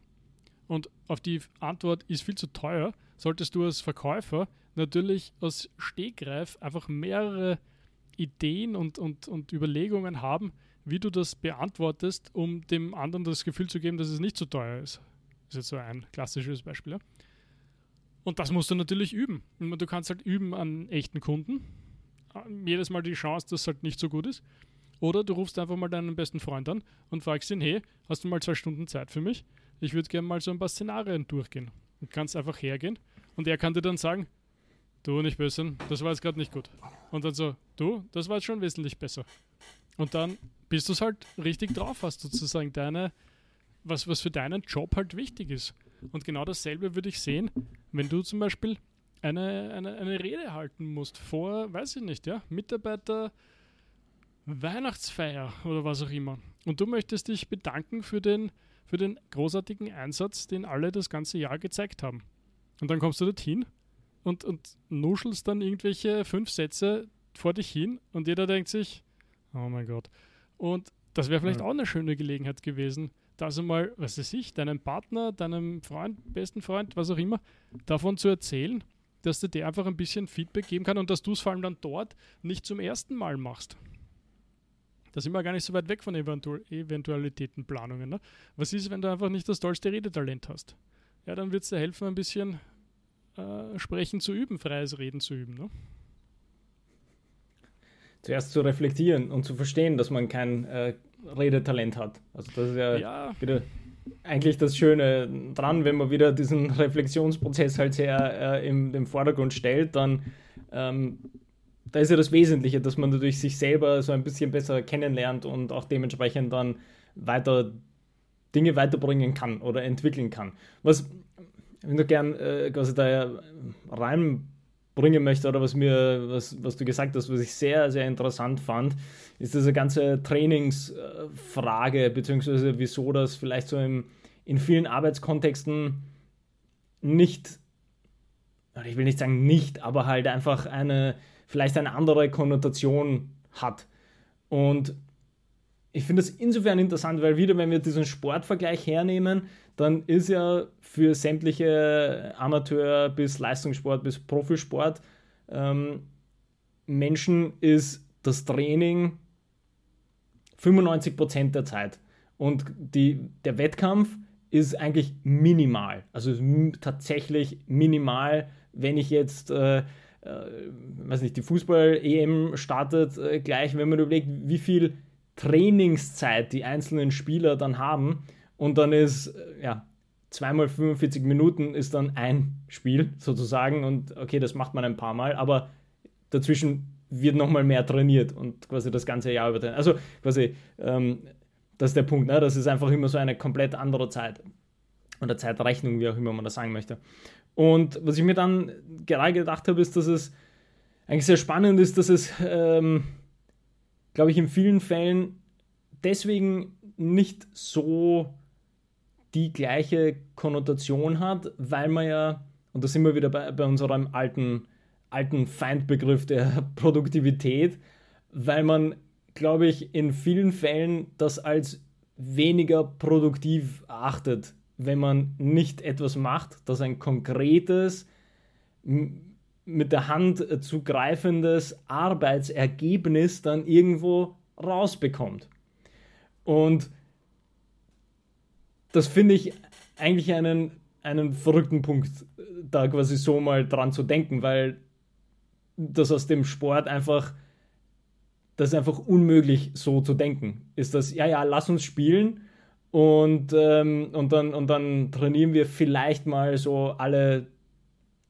Und auf die Antwort ist viel zu teuer, solltest du als Verkäufer natürlich aus Stegreif einfach mehrere Ideen und, und, und Überlegungen haben, wie du das beantwortest, um dem anderen das Gefühl zu geben, dass es nicht so teuer ist. Das ist jetzt so ein klassisches Beispiel. Ja? Und das musst du natürlich üben. Du kannst halt üben an echten Kunden. Jedes Mal die Chance, dass es halt nicht so gut ist. Oder du rufst einfach mal deinen besten Freund an und fragst ihn, hey, hast du mal zwei Stunden Zeit für mich? Ich würde gerne mal so ein paar Szenarien durchgehen. Du kannst einfach hergehen und er kann dir dann sagen, du nicht böse, das war jetzt gerade nicht gut. Und dann so, du, das war jetzt schon wesentlich besser. Und dann bist du es halt richtig drauf hast, sozusagen deine, was, was für deinen Job halt wichtig ist. Und genau dasselbe würde ich sehen, wenn du zum Beispiel eine, eine, eine Rede halten musst vor, weiß ich nicht, ja, Mitarbeiter Weihnachtsfeier oder was auch immer. Und du möchtest dich bedanken für den, für den großartigen Einsatz, den alle das ganze Jahr gezeigt haben. Und dann kommst du dorthin und, und nuschelst dann irgendwelche fünf Sätze vor dich hin und jeder denkt sich, oh mein Gott. Und das wäre vielleicht ja. auch eine schöne Gelegenheit gewesen, da so mal, was weiß ich, deinem Partner, deinem Freund, besten Freund, was auch immer, davon zu erzählen, dass du dir einfach ein bisschen Feedback geben kann und dass du es vor allem dann dort nicht zum ersten Mal machst. Da sind wir gar nicht so weit weg von Eventu Eventualitätenplanungen. Ne? Was ist, wenn du einfach nicht das tollste Redetalent hast? Ja, dann wird es dir helfen, ein bisschen äh, Sprechen zu üben, freies Reden zu üben. Ne? Zuerst zu reflektieren und zu verstehen, dass man kein äh, Redetalent hat. Also das ist ja, ja. wieder eigentlich das Schöne dran, wenn man wieder diesen Reflexionsprozess halt sehr äh, im, im Vordergrund stellt, dann ähm, da ist ja das Wesentliche, dass man natürlich sich selber so ein bisschen besser kennenlernt und auch dementsprechend dann weiter Dinge weiterbringen kann oder entwickeln kann. Was ich noch gern äh, quasi da reinbringen möchte oder was mir, was, was du gesagt hast, was ich sehr, sehr interessant fand, ist diese ganze Trainingsfrage, beziehungsweise wieso das vielleicht so im, in vielen Arbeitskontexten nicht, ich will nicht sagen nicht, aber halt einfach eine, vielleicht eine andere Konnotation hat. Und ich finde das insofern interessant, weil wieder, wenn wir diesen Sportvergleich hernehmen, dann ist ja für sämtliche Amateur- bis Leistungssport bis Profisport ähm, Menschen ist das Training 95% der Zeit. Und die, der Wettkampf ist eigentlich minimal. Also tatsächlich minimal, wenn ich jetzt, äh, äh, weiß nicht, die Fußball-EM startet äh, gleich, wenn man überlegt, wie viel Trainingszeit die einzelnen Spieler dann haben. Und dann ist, äh, ja, zweimal 45 Minuten ist dann ein Spiel sozusagen. Und okay, das macht man ein paar Mal, aber dazwischen wird nochmal mehr trainiert und quasi das ganze Jahr über. Also quasi, ähm, das ist der Punkt, ne? das ist einfach immer so eine komplett andere Zeit. Oder Zeitrechnung, wie auch immer man das sagen möchte. Und was ich mir dann gerade gedacht habe, ist, dass es eigentlich sehr spannend ist, dass es, ähm, glaube ich, in vielen Fällen deswegen nicht so die gleiche Konnotation hat, weil man ja, und da sind wir wieder bei, bei unserem alten alten Feindbegriff der Produktivität, weil man, glaube ich, in vielen Fällen das als weniger produktiv achtet, wenn man nicht etwas macht, das ein konkretes, mit der Hand zu greifendes Arbeitsergebnis dann irgendwo rausbekommt. Und das finde ich eigentlich einen, einen verrückten Punkt, da quasi so mal dran zu denken, weil das aus dem Sport einfach, das ist einfach unmöglich so zu denken. Ist das, ja, ja, lass uns spielen und, ähm, und, dann, und dann trainieren wir vielleicht mal so alle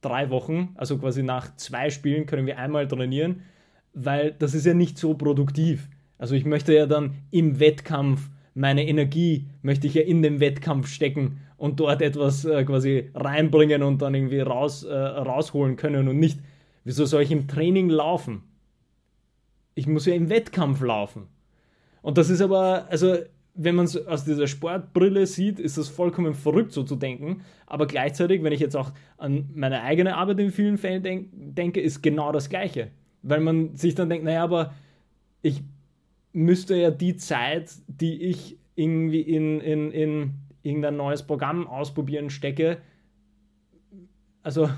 drei Wochen, also quasi nach zwei Spielen können wir einmal trainieren, weil das ist ja nicht so produktiv. Also ich möchte ja dann im Wettkampf meine Energie möchte ich ja in den Wettkampf stecken und dort etwas äh, quasi reinbringen und dann irgendwie raus, äh, rausholen können und nicht, wieso soll ich im Training laufen? Ich muss ja im Wettkampf laufen. Und das ist aber, also wenn man es aus dieser Sportbrille sieht, ist das vollkommen verrückt so zu denken. Aber gleichzeitig, wenn ich jetzt auch an meine eigene Arbeit in vielen Fällen denk denke, ist genau das Gleiche. Weil man sich dann denkt, naja, aber ich müsste ja die Zeit, die ich irgendwie in, in, in irgendein neues Programm ausprobieren stecke, also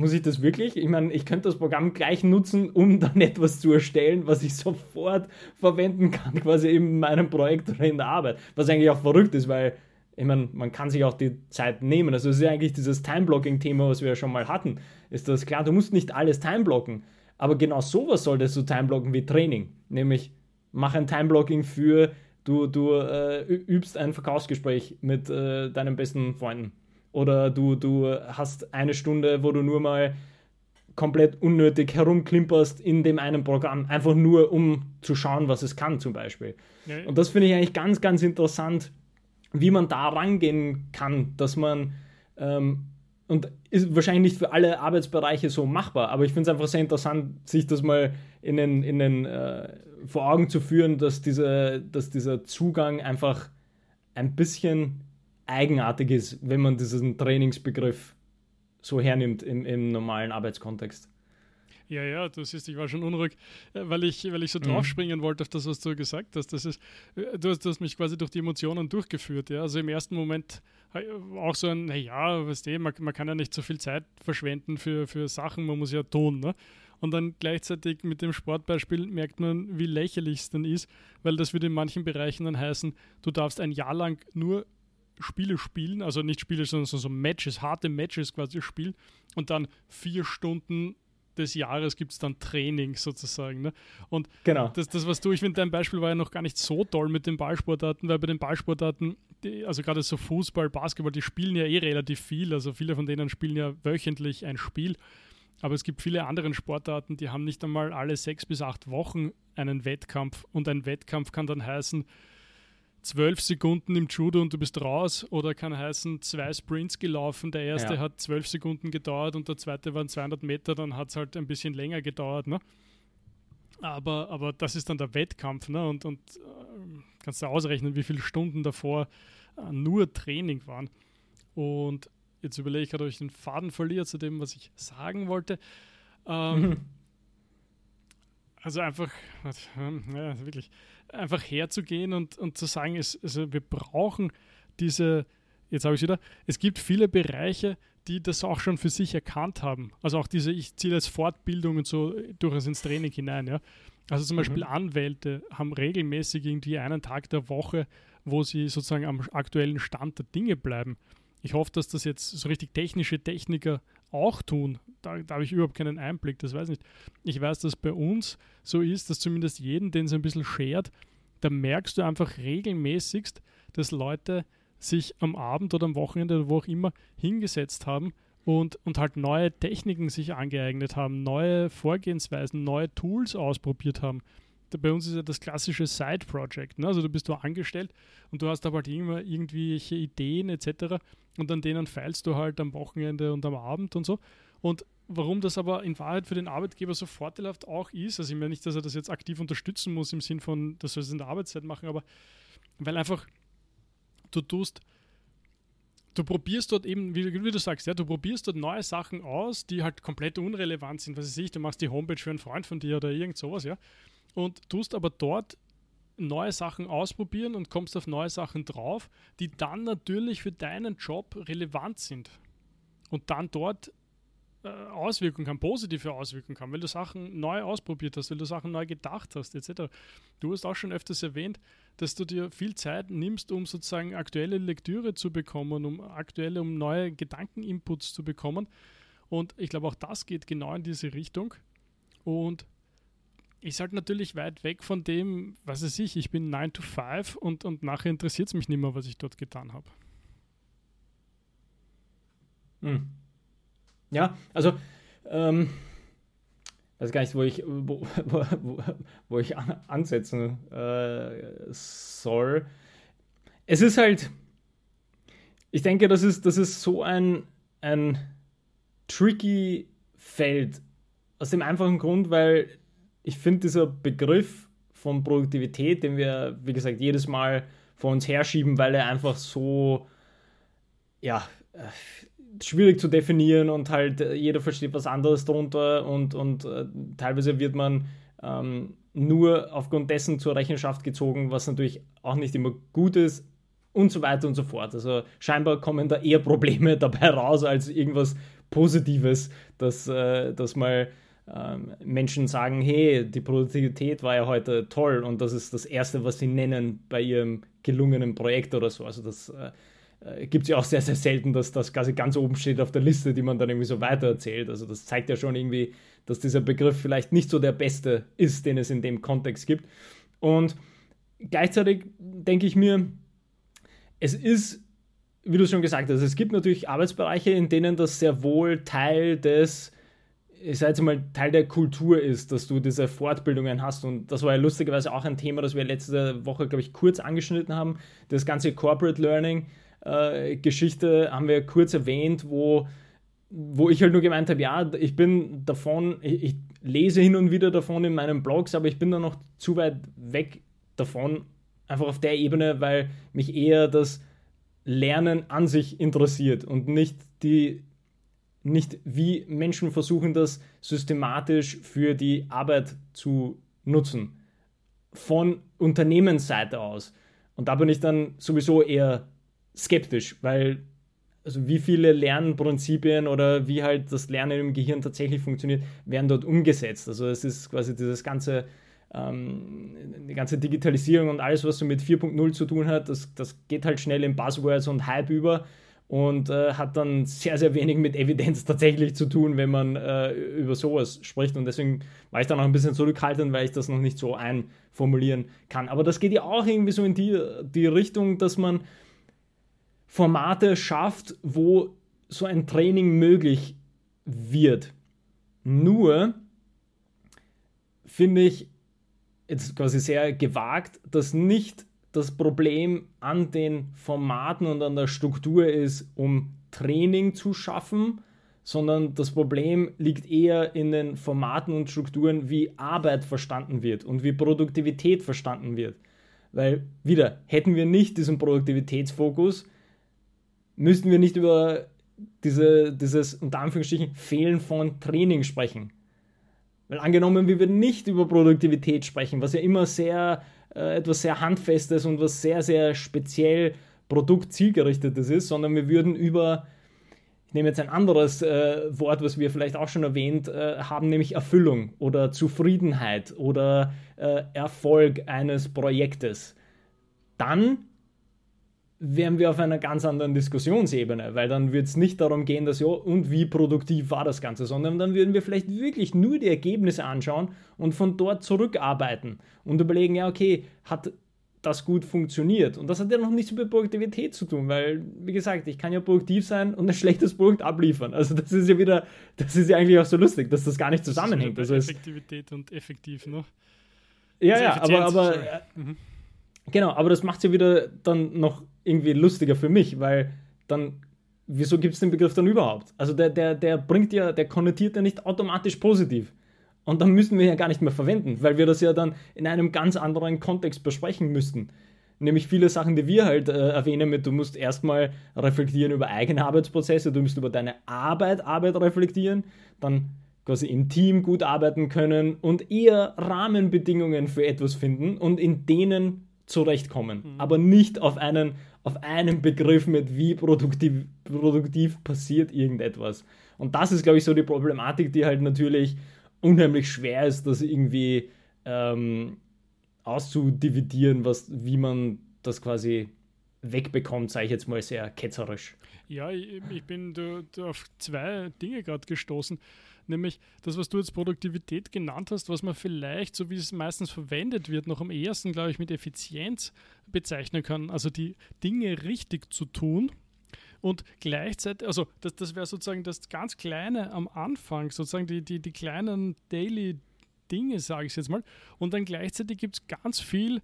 muss ich das wirklich? Ich meine, ich könnte das Programm gleich nutzen, um dann etwas zu erstellen, was ich sofort verwenden kann, quasi in meinem Projekt oder in der Arbeit. Was eigentlich auch verrückt ist, weil ich meine, man kann sich auch die Zeit nehmen. Also es ist ja eigentlich dieses Time-Blocking-Thema, was wir ja schon mal hatten. Ist das klar, du musst nicht alles time-blocken. Aber genau sowas solltest du time-blocken wie Training. Nämlich mach ein Time-Blocking für, du, du äh, übst ein Verkaufsgespräch mit äh, deinen besten Freunden. Oder du, du hast eine Stunde, wo du nur mal komplett unnötig herumklimperst in dem einen Programm, einfach nur um zu schauen, was es kann zum Beispiel. Ja. Und das finde ich eigentlich ganz, ganz interessant, wie man da rangehen kann, dass man ähm, und ist wahrscheinlich nicht für alle Arbeitsbereiche so machbar, aber ich finde es einfach sehr interessant, sich das mal in den, in den äh, vor Augen zu führen, dass, diese, dass dieser Zugang einfach ein bisschen eigenartig ist, wenn man diesen Trainingsbegriff so hernimmt im, im normalen Arbeitskontext. Ja, ja, du siehst, ich war schon unruhig, äh, weil ich, weil ich so mhm. draufspringen wollte auf das, was du gesagt hast. Das ist, äh, du, hast, du hast mich quasi durch die Emotionen durchgeführt. Ja? Also im ersten Moment auch so ein, naja, weißt du, man, man kann ja nicht so viel Zeit verschwenden für, für Sachen, man muss ja tun. Ne? Und dann gleichzeitig mit dem Sportbeispiel merkt man, wie lächerlich es dann ist, weil das würde in manchen Bereichen dann heißen, du darfst ein Jahr lang nur Spiele spielen, also nicht Spiele, sondern so, so Matches, harte Matches quasi spielen und dann vier Stunden des Jahres gibt es dann Training sozusagen. Ne? Und genau. das, das, was du, ich finde, dein Beispiel war ja noch gar nicht so toll mit den Ballsportarten, weil bei den Ballsportarten, die, also gerade so Fußball, Basketball, die spielen ja eh relativ viel. Also viele von denen spielen ja wöchentlich ein Spiel. Aber es gibt viele andere Sportarten, die haben nicht einmal alle sechs bis acht Wochen einen Wettkampf. Und ein Wettkampf kann dann heißen, zwölf Sekunden im Judo und du bist raus oder kann heißen, zwei Sprints gelaufen. Der erste ja. hat zwölf Sekunden gedauert und der zweite waren 200 Meter, dann hat es halt ein bisschen länger gedauert. Ne? Aber, aber das ist dann der Wettkampf ne? und, und äh, kannst du ausrechnen, wie viele Stunden davor äh, nur Training waren. Und jetzt überlege ich gerade, ob ich den Faden verliere zu dem, was ich sagen wollte. Ähm, also einfach, ja, wirklich, einfach herzugehen und, und zu sagen, es, also wir brauchen diese, jetzt habe ich wieder, es gibt viele Bereiche, die das auch schon für sich erkannt haben. Also auch diese, ich ziehe jetzt Fortbildung und so durchaus ins Training hinein, ja. Also zum mhm. Beispiel Anwälte haben regelmäßig irgendwie einen Tag der Woche, wo sie sozusagen am aktuellen Stand der Dinge bleiben. Ich hoffe, dass das jetzt so richtig technische Techniker auch tun. Da, da habe ich überhaupt keinen Einblick, das weiß ich nicht. Ich weiß, dass bei uns so ist, dass zumindest jeden, den es ein bisschen schert, da merkst du einfach regelmäßigst, dass Leute sich am Abend oder am Wochenende oder wo auch immer hingesetzt haben und, und halt neue Techniken sich angeeignet haben, neue Vorgehensweisen, neue Tools ausprobiert haben bei uns ist ja das klassische Side-Project. Ne? Also du bist da angestellt und du hast aber halt immer irgendwelche Ideen etc. Und an denen feilst du halt am Wochenende und am Abend und so. Und warum das aber in Wahrheit für den Arbeitgeber so vorteilhaft auch ist, also ich meine nicht, dass er das jetzt aktiv unterstützen muss im Sinn von, dass er es in der Arbeitszeit machen, aber weil einfach du tust, du probierst dort eben, wie, wie, du sagst, ja, du probierst dort neue Sachen aus, die halt komplett unrelevant sind. Was weiß ich, du machst die Homepage für einen Freund von dir oder irgend sowas, ja und tust aber dort neue Sachen ausprobieren und kommst auf neue Sachen drauf, die dann natürlich für deinen Job relevant sind. Und dann dort äh, Auswirkungen haben, positive Auswirkungen haben, weil du Sachen neu ausprobiert hast, weil du Sachen neu gedacht hast, etc. Du hast auch schon öfters erwähnt, dass du dir viel Zeit nimmst, um sozusagen aktuelle Lektüre zu bekommen, um aktuelle, um neue Gedankeninputs zu bekommen. Und ich glaube, auch das geht genau in diese Richtung. Und ist halt natürlich weit weg von dem, was weiß ich, ich bin 9 to 5 und, und nachher interessiert es mich nicht mehr, was ich dort getan habe. Hm. Ja, also ähm, weiß gar nicht, wo ich, wo, wo, wo ich ansetzen äh, soll. Es ist halt, ich denke, das ist, das ist so ein, ein tricky Feld. Aus dem einfachen Grund, weil ich finde, dieser Begriff von Produktivität, den wir, wie gesagt, jedes Mal vor uns herschieben, weil er einfach so, ja, äh, schwierig zu definieren und halt äh, jeder versteht was anderes darunter und, und äh, teilweise wird man ähm, nur aufgrund dessen zur Rechenschaft gezogen, was natürlich auch nicht immer gut ist und so weiter und so fort. Also scheinbar kommen da eher Probleme dabei raus als irgendwas Positives, dass, äh, dass mal Menschen sagen, hey, die Produktivität war ja heute toll und das ist das Erste, was sie nennen bei ihrem gelungenen Projekt oder so. Also das äh, äh, gibt es ja auch sehr, sehr selten, dass das quasi ganz oben steht auf der Liste, die man dann irgendwie so weitererzählt. Also das zeigt ja schon irgendwie, dass dieser Begriff vielleicht nicht so der beste ist, den es in dem Kontext gibt. Und gleichzeitig denke ich mir, es ist, wie du schon gesagt hast, es gibt natürlich Arbeitsbereiche, in denen das sehr wohl Teil des ich sage jetzt mal, Teil der Kultur ist, dass du diese Fortbildungen hast. Und das war ja lustigerweise auch ein Thema, das wir letzte Woche, glaube ich, kurz angeschnitten haben. Das ganze Corporate Learning äh, haben wir kurz erwähnt, wo, wo ich halt nur gemeint habe, ja, ich bin davon, ich, ich lese hin und wieder davon in meinen Blogs, aber ich bin da noch zu weit weg davon, einfach auf der Ebene, weil mich eher das Lernen an sich interessiert und nicht die nicht wie Menschen versuchen das systematisch für die Arbeit zu nutzen von Unternehmensseite aus. Und da bin ich dann sowieso eher skeptisch, weil also wie viele Lernprinzipien oder wie halt das Lernen im Gehirn tatsächlich funktioniert, werden dort umgesetzt. Also es ist quasi dieses ganze, ähm, die ganze Digitalisierung und alles, was so mit 4.0 zu tun hat, das, das geht halt schnell in Buzzwords und Hype über und äh, hat dann sehr, sehr wenig mit Evidenz tatsächlich zu tun, wenn man äh, über sowas spricht. Und deswegen war ich da noch ein bisschen zurückhaltend, weil ich das noch nicht so einformulieren kann. Aber das geht ja auch irgendwie so in die, die Richtung, dass man Formate schafft, wo so ein Training möglich wird. Nur finde ich jetzt quasi sehr gewagt, dass nicht das Problem an den Formaten und an der Struktur ist, um Training zu schaffen, sondern das Problem liegt eher in den Formaten und Strukturen, wie Arbeit verstanden wird und wie Produktivität verstanden wird. Weil wieder, hätten wir nicht diesen Produktivitätsfokus, müssten wir nicht über diese, dieses unter Anführungsstrichen Fehlen von Training sprechen. Weil angenommen, wir würden nicht über Produktivität sprechen, was ja immer sehr äh, etwas sehr Handfestes und was sehr, sehr speziell produktzielgerichtetes ist, sondern wir würden über, ich nehme jetzt ein anderes äh, Wort, was wir vielleicht auch schon erwähnt äh, haben, nämlich Erfüllung oder Zufriedenheit oder äh, Erfolg eines Projektes. Dann wären wir auf einer ganz anderen Diskussionsebene, weil dann wird es nicht darum gehen, dass ja, und wie produktiv war das Ganze, sondern dann würden wir vielleicht wirklich nur die Ergebnisse anschauen und von dort zurückarbeiten und überlegen, ja, okay, hat das gut funktioniert. Und das hat ja noch nichts mit Produktivität zu tun, weil, wie gesagt, ich kann ja produktiv sein und ein schlechtes Produkt abliefern. Also das ist ja wieder, das ist ja eigentlich auch so lustig, dass das gar nicht zusammenhängt. Also Effektivität und effektiv, ne? Ja, also ja, aber, aber mhm. genau, aber das macht es ja wieder dann noch irgendwie lustiger für mich, weil dann, wieso gibt es den Begriff dann überhaupt? Also der, der, der bringt ja, der konnotiert ja nicht automatisch positiv. Und dann müssen wir ja gar nicht mehr verwenden, weil wir das ja dann in einem ganz anderen Kontext besprechen müssten. Nämlich viele Sachen, die wir halt äh, erwähnen mit, du musst erstmal reflektieren über eigene Arbeitsprozesse, du musst über deine Arbeit, Arbeit reflektieren, dann quasi im Team gut arbeiten können und eher Rahmenbedingungen für etwas finden und in denen zurechtkommen, mhm. aber nicht auf einen auf einen Begriff mit wie produktiv, produktiv passiert irgendetwas. Und das ist, glaube ich, so die Problematik, die halt natürlich unheimlich schwer ist, das irgendwie ähm, auszudividieren, was, wie man das quasi wegbekommt, sage ich jetzt mal sehr ketzerisch. Ja, ich, ich bin da, da auf zwei Dinge gerade gestoßen nämlich das, was du jetzt Produktivität genannt hast, was man vielleicht, so wie es meistens verwendet wird, noch am ehesten, glaube ich, mit Effizienz bezeichnen kann. Also die Dinge richtig zu tun. Und gleichzeitig, also das, das wäre sozusagen das ganz Kleine am Anfang, sozusagen die, die, die kleinen Daily Dinge, sage ich jetzt mal. Und dann gleichzeitig gibt es ganz viel,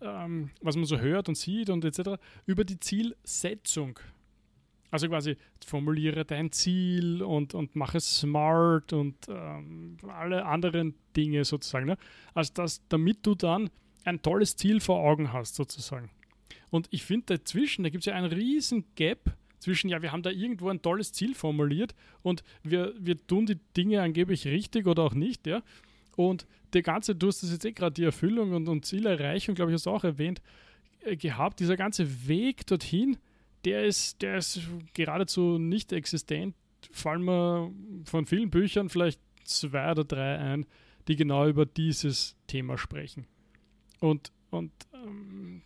ähm, was man so hört und sieht und etc., über die Zielsetzung. Also quasi formuliere dein Ziel und, und mache es smart und ähm, alle anderen Dinge sozusagen. Ne? Also das, damit du dann ein tolles Ziel vor Augen hast sozusagen. Und ich finde dazwischen, da gibt es ja einen riesen Gap zwischen, ja, wir haben da irgendwo ein tolles Ziel formuliert und wir, wir tun die Dinge angeblich richtig oder auch nicht, ja. Und der ganze, du hast das jetzt eh gerade die Erfüllung und, und Zielerreichung, glaube ich, hast du auch erwähnt, äh, gehabt, dieser ganze Weg dorthin, der ist, der ist geradezu nicht existent. Fallen mir von vielen Büchern vielleicht zwei oder drei ein, die genau über dieses Thema sprechen. Und, und ähm,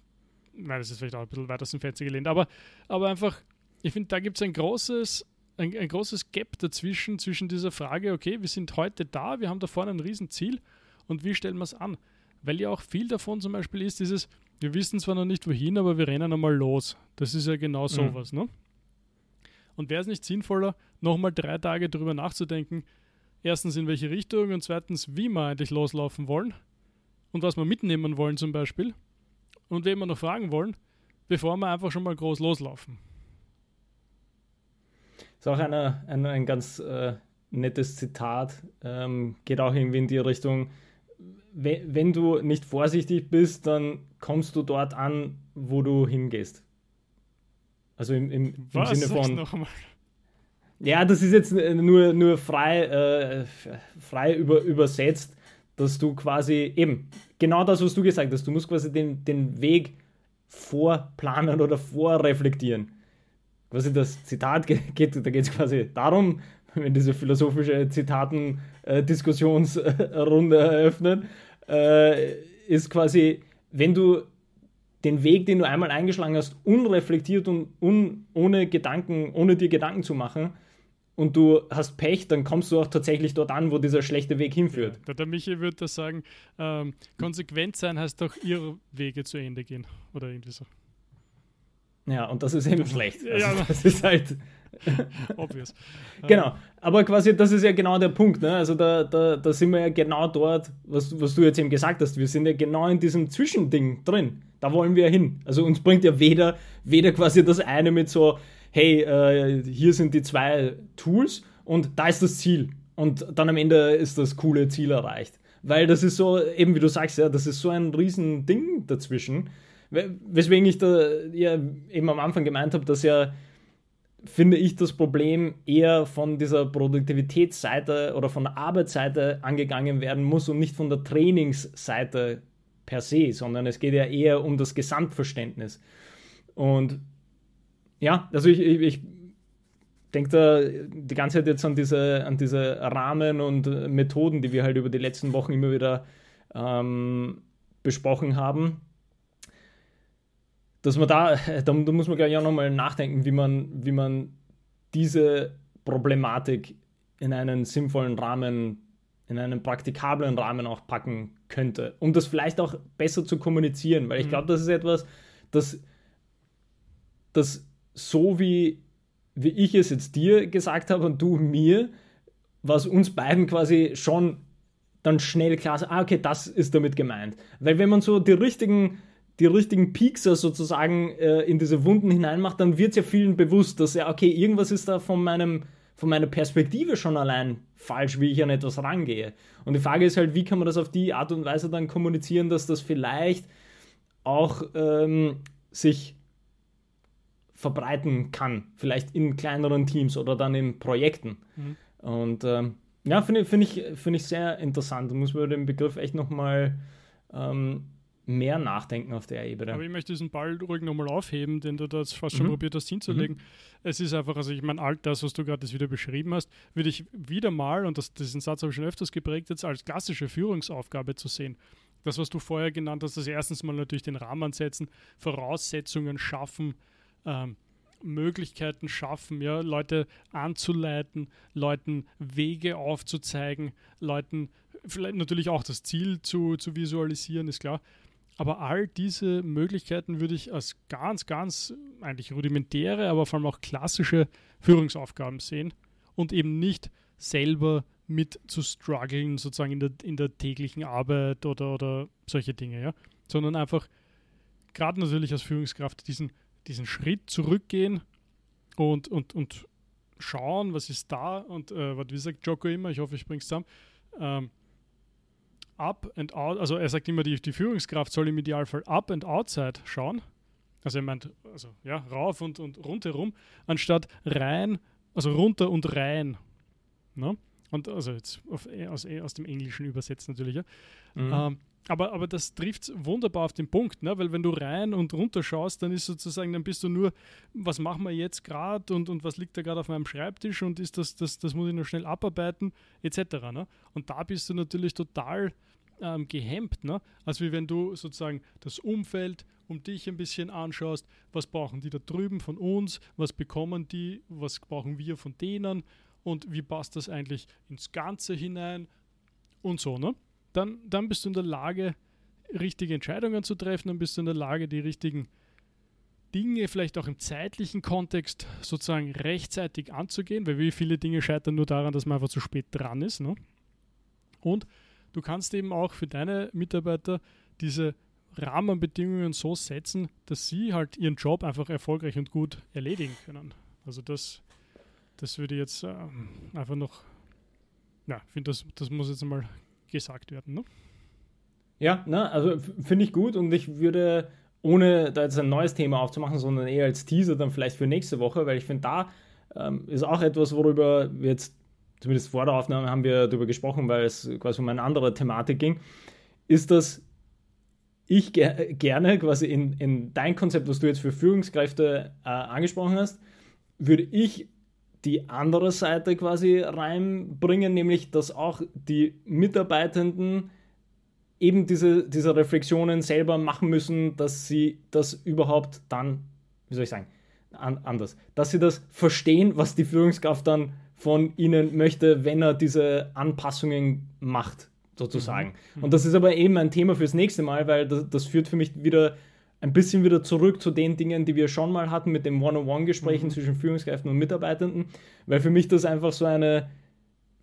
nein, das ist vielleicht auch ein bisschen weiter aus dem Fenster gelehnt, aber, aber einfach, ich finde, da gibt es ein großes, ein, ein, großes Gap dazwischen, zwischen dieser Frage, okay, wir sind heute da, wir haben da vorne ein Riesenziel und wie stellen wir es an? Weil ja auch viel davon zum Beispiel ist dieses, wir wissen zwar noch nicht wohin, aber wir rennen einmal los. Das ist ja genau mhm. sowas, mhm. ne? Und wäre es nicht sinnvoller, nochmal drei Tage darüber nachzudenken, erstens in welche Richtung und zweitens, wie wir eigentlich loslaufen wollen und was wir mitnehmen wollen zum Beispiel und wen wir noch fragen wollen, bevor wir einfach schon mal groß loslaufen. Das ist auch eine, eine ein ganz äh, nettes Zitat, ähm, geht auch irgendwie in die Richtung, wenn, du nicht vorsichtig bist, dann kommst du dort an, wo du hingehst. Also im, im, im Was, Sinne von. Ja, das ist jetzt nur, nur frei, äh, frei über, übersetzt, dass du quasi eben genau das, was du gesagt hast, du musst quasi den, den Weg vorplanen oder vorreflektieren. Quasi das Zitat geht, da geht es quasi darum, wenn diese philosophische Zitaten-Diskussionsrunde äh, eröffnet, äh, ist quasi, wenn du den Weg, den du einmal eingeschlagen hast, unreflektiert und un, ohne Gedanken, ohne dir Gedanken zu machen, und du hast Pech, dann kommst du auch tatsächlich dort an, wo dieser schlechte Weg hinführt. Ja, der Michi würde das sagen, ähm, konsequent sein heißt doch, ihre Wege zu Ende gehen. Oder irgendwie so. Ja, und das ist eben schlecht. Also ja, das ist halt. Obvious. Genau, aber quasi das ist ja genau der Punkt. Ne? Also da, da, da sind wir ja genau dort, was, was du jetzt eben gesagt hast. Wir sind ja genau in diesem Zwischending drin. Da wollen wir ja hin. Also uns bringt ja weder, weder quasi das eine mit so, hey, äh, hier sind die zwei Tools und da ist das Ziel. Und dann am Ende ist das coole Ziel erreicht. Weil das ist so, eben wie du sagst, ja, das ist so ein riesen Ding dazwischen. Weswegen ich da ja eben am Anfang gemeint habe, dass ja finde ich das Problem eher von dieser Produktivitätsseite oder von der Arbeitsseite angegangen werden muss und nicht von der Trainingsseite per se, sondern es geht ja eher um das Gesamtverständnis. Und ja, also ich, ich, ich denke da die ganze Zeit jetzt an diese, an diese Rahmen und Methoden, die wir halt über die letzten Wochen immer wieder ähm, besprochen haben dass man da, da, da muss man gleich auch nochmal nachdenken, wie man, wie man diese Problematik in einen sinnvollen Rahmen, in einen praktikablen Rahmen auch packen könnte, um das vielleicht auch besser zu kommunizieren, weil ich mhm. glaube, das ist etwas, das, das so wie, wie ich es jetzt dir gesagt habe und du mir, was uns beiden quasi schon dann schnell klar ist, ah, okay, das ist damit gemeint. Weil wenn man so die richtigen die richtigen Piekser sozusagen äh, in diese Wunden hineinmacht, dann wird es ja vielen bewusst, dass ja, okay, irgendwas ist da von meinem von meiner Perspektive schon allein falsch, wie ich an etwas rangehe. Und die Frage ist halt, wie kann man das auf die Art und Weise dann kommunizieren, dass das vielleicht auch ähm, sich verbreiten kann, vielleicht in kleineren Teams oder dann in Projekten. Mhm. Und ähm, Ja, finde find ich, find ich sehr interessant. Da muss man den Begriff echt nochmal ähm, mehr nachdenken auf der Ebene. Aber ich möchte diesen Ball ruhig nochmal aufheben, den du da fast schon mhm. probiert hast hinzulegen. Mhm. Es ist einfach, also ich meine, all das, was du gerade wieder beschrieben hast, würde ich wieder mal, und das, diesen Satz habe ich schon öfters geprägt, jetzt als klassische Führungsaufgabe zu sehen. Das, was du vorher genannt hast, ist erstens mal natürlich den Rahmen setzen, Voraussetzungen schaffen, ähm, Möglichkeiten schaffen, ja, Leute anzuleiten, Leuten Wege aufzuzeigen, Leuten vielleicht natürlich auch das Ziel zu, zu visualisieren, ist klar. Aber all diese Möglichkeiten würde ich als ganz, ganz eigentlich rudimentäre, aber vor allem auch klassische Führungsaufgaben sehen und eben nicht selber mit zu strugglen, sozusagen in der, in der täglichen Arbeit oder, oder solche Dinge, ja. Sondern einfach gerade natürlich als Führungskraft diesen diesen Schritt zurückgehen und, und, und schauen, was ist da und äh, was wie sagt Joko immer, ich hoffe, ich bringe es zusammen. Ähm, up and out, also er sagt immer, die, die Führungskraft soll im Idealfall up and outside schauen. Also er meint, also ja, rauf und, und rundherum, anstatt rein, also runter und rein. Ne? Und also jetzt auf, aus, aus dem Englischen übersetzt natürlich, ja. Mhm. Ähm, aber, aber das trifft wunderbar auf den Punkt, ne? weil wenn du rein und runter schaust, dann ist sozusagen, dann bist du nur, was machen wir jetzt gerade und, und was liegt da gerade auf meinem Schreibtisch und ist das, das, das muss ich noch schnell abarbeiten, etc. Ne? Und da bist du natürlich total ähm, gehemmt, ne? als wie wenn du sozusagen das Umfeld um dich ein bisschen anschaust, was brauchen die da drüben von uns, was bekommen die, was brauchen wir von denen und wie passt das eigentlich ins Ganze hinein und so, ne? dann, dann bist du in der Lage, richtige Entscheidungen zu treffen, dann bist du in der Lage, die richtigen Dinge vielleicht auch im zeitlichen Kontext sozusagen rechtzeitig anzugehen, weil wie viele Dinge scheitern nur daran, dass man einfach zu spät dran ist. Ne? Und du kannst eben auch für deine Mitarbeiter diese Rahmenbedingungen so setzen, dass sie halt ihren Job einfach erfolgreich und gut erledigen können. Also das, das würde jetzt äh, einfach noch, ja, ich finde, das, das muss jetzt mal gesagt werden. Ne? Ja, ne, also finde ich gut und ich würde, ohne da jetzt ein neues Thema aufzumachen, sondern eher als Teaser dann vielleicht für nächste Woche, weil ich finde, da ähm, ist auch etwas, worüber wir jetzt, zumindest vor der Aufnahme haben wir darüber gesprochen, weil es quasi um eine andere Thematik ging, ist, dass ich ger gerne quasi in, in dein Konzept, was du jetzt für Führungskräfte äh, angesprochen hast, würde ich die andere Seite quasi reinbringen, nämlich dass auch die Mitarbeitenden eben diese, diese Reflexionen selber machen müssen, dass sie das überhaupt dann, wie soll ich sagen, an, anders, dass sie das verstehen, was die Führungskraft dann von ihnen möchte, wenn er diese Anpassungen macht, sozusagen. Mhm. Und das ist aber eben ein Thema fürs nächste Mal, weil das, das führt für mich wieder ein bisschen wieder zurück zu den Dingen, die wir schon mal hatten mit den One-on-One-Gesprächen mhm. zwischen Führungskräften und Mitarbeitenden, weil für mich das einfach so eine,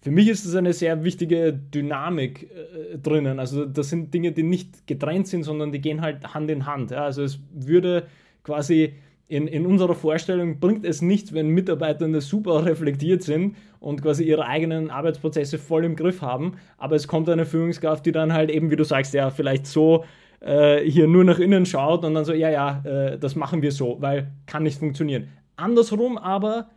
für mich ist das eine sehr wichtige Dynamik äh, drinnen. Also das sind Dinge, die nicht getrennt sind, sondern die gehen halt Hand in Hand. Ja? Also es würde quasi in, in unserer Vorstellung bringt es nichts, wenn Mitarbeitende super reflektiert sind und quasi ihre eigenen Arbeitsprozesse voll im Griff haben, aber es kommt eine Führungskraft, die dann halt eben, wie du sagst, ja, vielleicht so äh, hier nur nach innen schaut und dann so, ja, ja, äh, das machen wir so, weil kann nicht funktionieren. Andersrum aber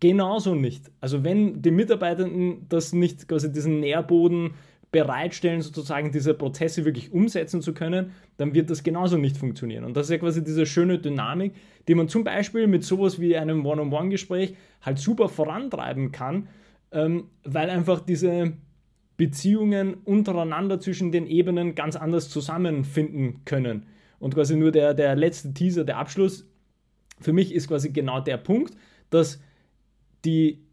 genauso nicht. Also wenn die Mitarbeitenden das nicht, quasi diesen Nährboden bereitstellen, sozusagen diese Prozesse wirklich umsetzen zu können, dann wird das genauso nicht funktionieren. Und das ist ja quasi diese schöne Dynamik, die man zum Beispiel mit sowas wie einem One-on-One-Gespräch halt super vorantreiben kann, ähm, weil einfach diese Beziehungen untereinander zwischen den Ebenen ganz anders zusammenfinden können. Und quasi nur der, der letzte Teaser, der Abschluss, für mich ist quasi genau der Punkt, dass die,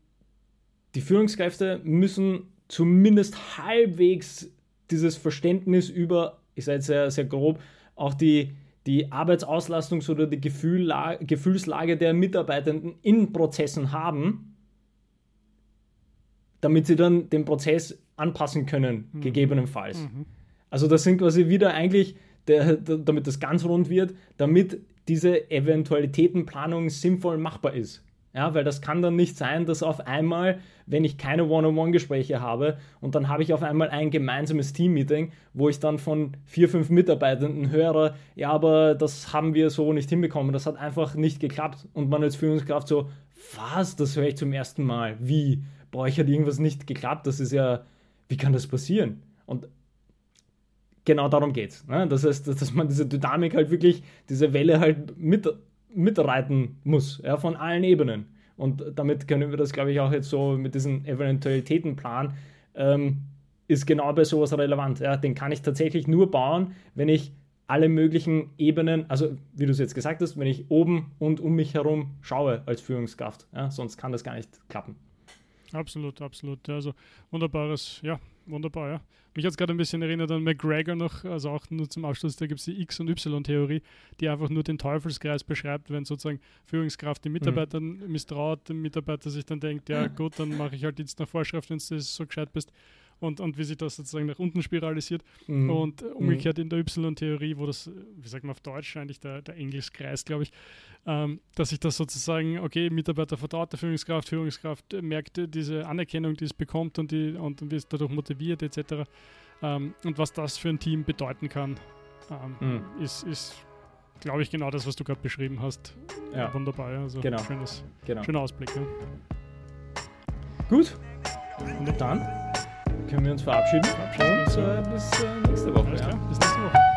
die Führungskräfte müssen zumindest halbwegs dieses Verständnis über, ich sage jetzt sehr, sehr grob, auch die, die Arbeitsauslastungs- oder die Gefühlslage der Mitarbeitenden in Prozessen haben, damit sie dann den Prozess anpassen können, mhm. gegebenenfalls. Mhm. Also das sind quasi wieder eigentlich, der, damit das ganz rund wird, damit diese Eventualitätenplanung sinnvoll machbar ist. Ja, weil das kann dann nicht sein, dass auf einmal, wenn ich keine One-on-One-Gespräche habe und dann habe ich auf einmal ein gemeinsames Team-Meeting, wo ich dann von vier, fünf Mitarbeitenden höre, ja, aber das haben wir so nicht hinbekommen, das hat einfach nicht geklappt und man als Führungskraft so, was, das höre ich zum ersten Mal, wie? bei euch hat irgendwas nicht geklappt, das ist ja, wie kann das passieren? Und genau darum geht's. Ne? Das heißt, dass man diese Dynamik halt wirklich, diese Welle halt mit, mitreiten muss, ja, von allen Ebenen. Und damit können wir das, glaube ich, auch jetzt so mit diesem Eventualitätenplan, ähm, ist genau bei sowas relevant. Ja? Den kann ich tatsächlich nur bauen, wenn ich alle möglichen Ebenen, also wie du es jetzt gesagt hast, wenn ich oben und um mich herum schaue als Führungskraft. Ja? Sonst kann das gar nicht klappen. Absolut, absolut. Also wunderbares, ja, wunderbar, ja. Mich hat es gerade ein bisschen erinnert an McGregor noch, also auch nur zum Abschluss, da gibt es die X- und Y-Theorie, die einfach nur den Teufelskreis beschreibt, wenn sozusagen Führungskraft den Mitarbeitern mhm. misstraut, der Mitarbeiter sich dann denkt, ja gut, dann mache ich halt jetzt nach Vorschrift, wenn du so gescheit bist und, und wie sich das sozusagen nach unten spiralisiert. Mhm. Und umgekehrt in der Y-Theorie, wo das, wie sagt man auf Deutsch, eigentlich der, der Englischkreis, glaube ich, ähm, dass sich das sozusagen, okay, Mitarbeiter vertraut der Führungskraft, Führungskraft merkt diese Anerkennung, die es bekommt und, die, und, und wird dadurch motiviert, etc. Ähm, und was das für ein Team bedeuten kann, ähm, mhm. ist, ist glaube ich, genau das, was du gerade beschrieben hast. Ja. Wunderbar, also genau. Schönes, genau. schöner Ausblick. Ja. Gut. Und dann können wir uns verabschieden. Verabschieden äh, uns äh, bis äh, nächste Woche. Ja. Bis nächste Woche.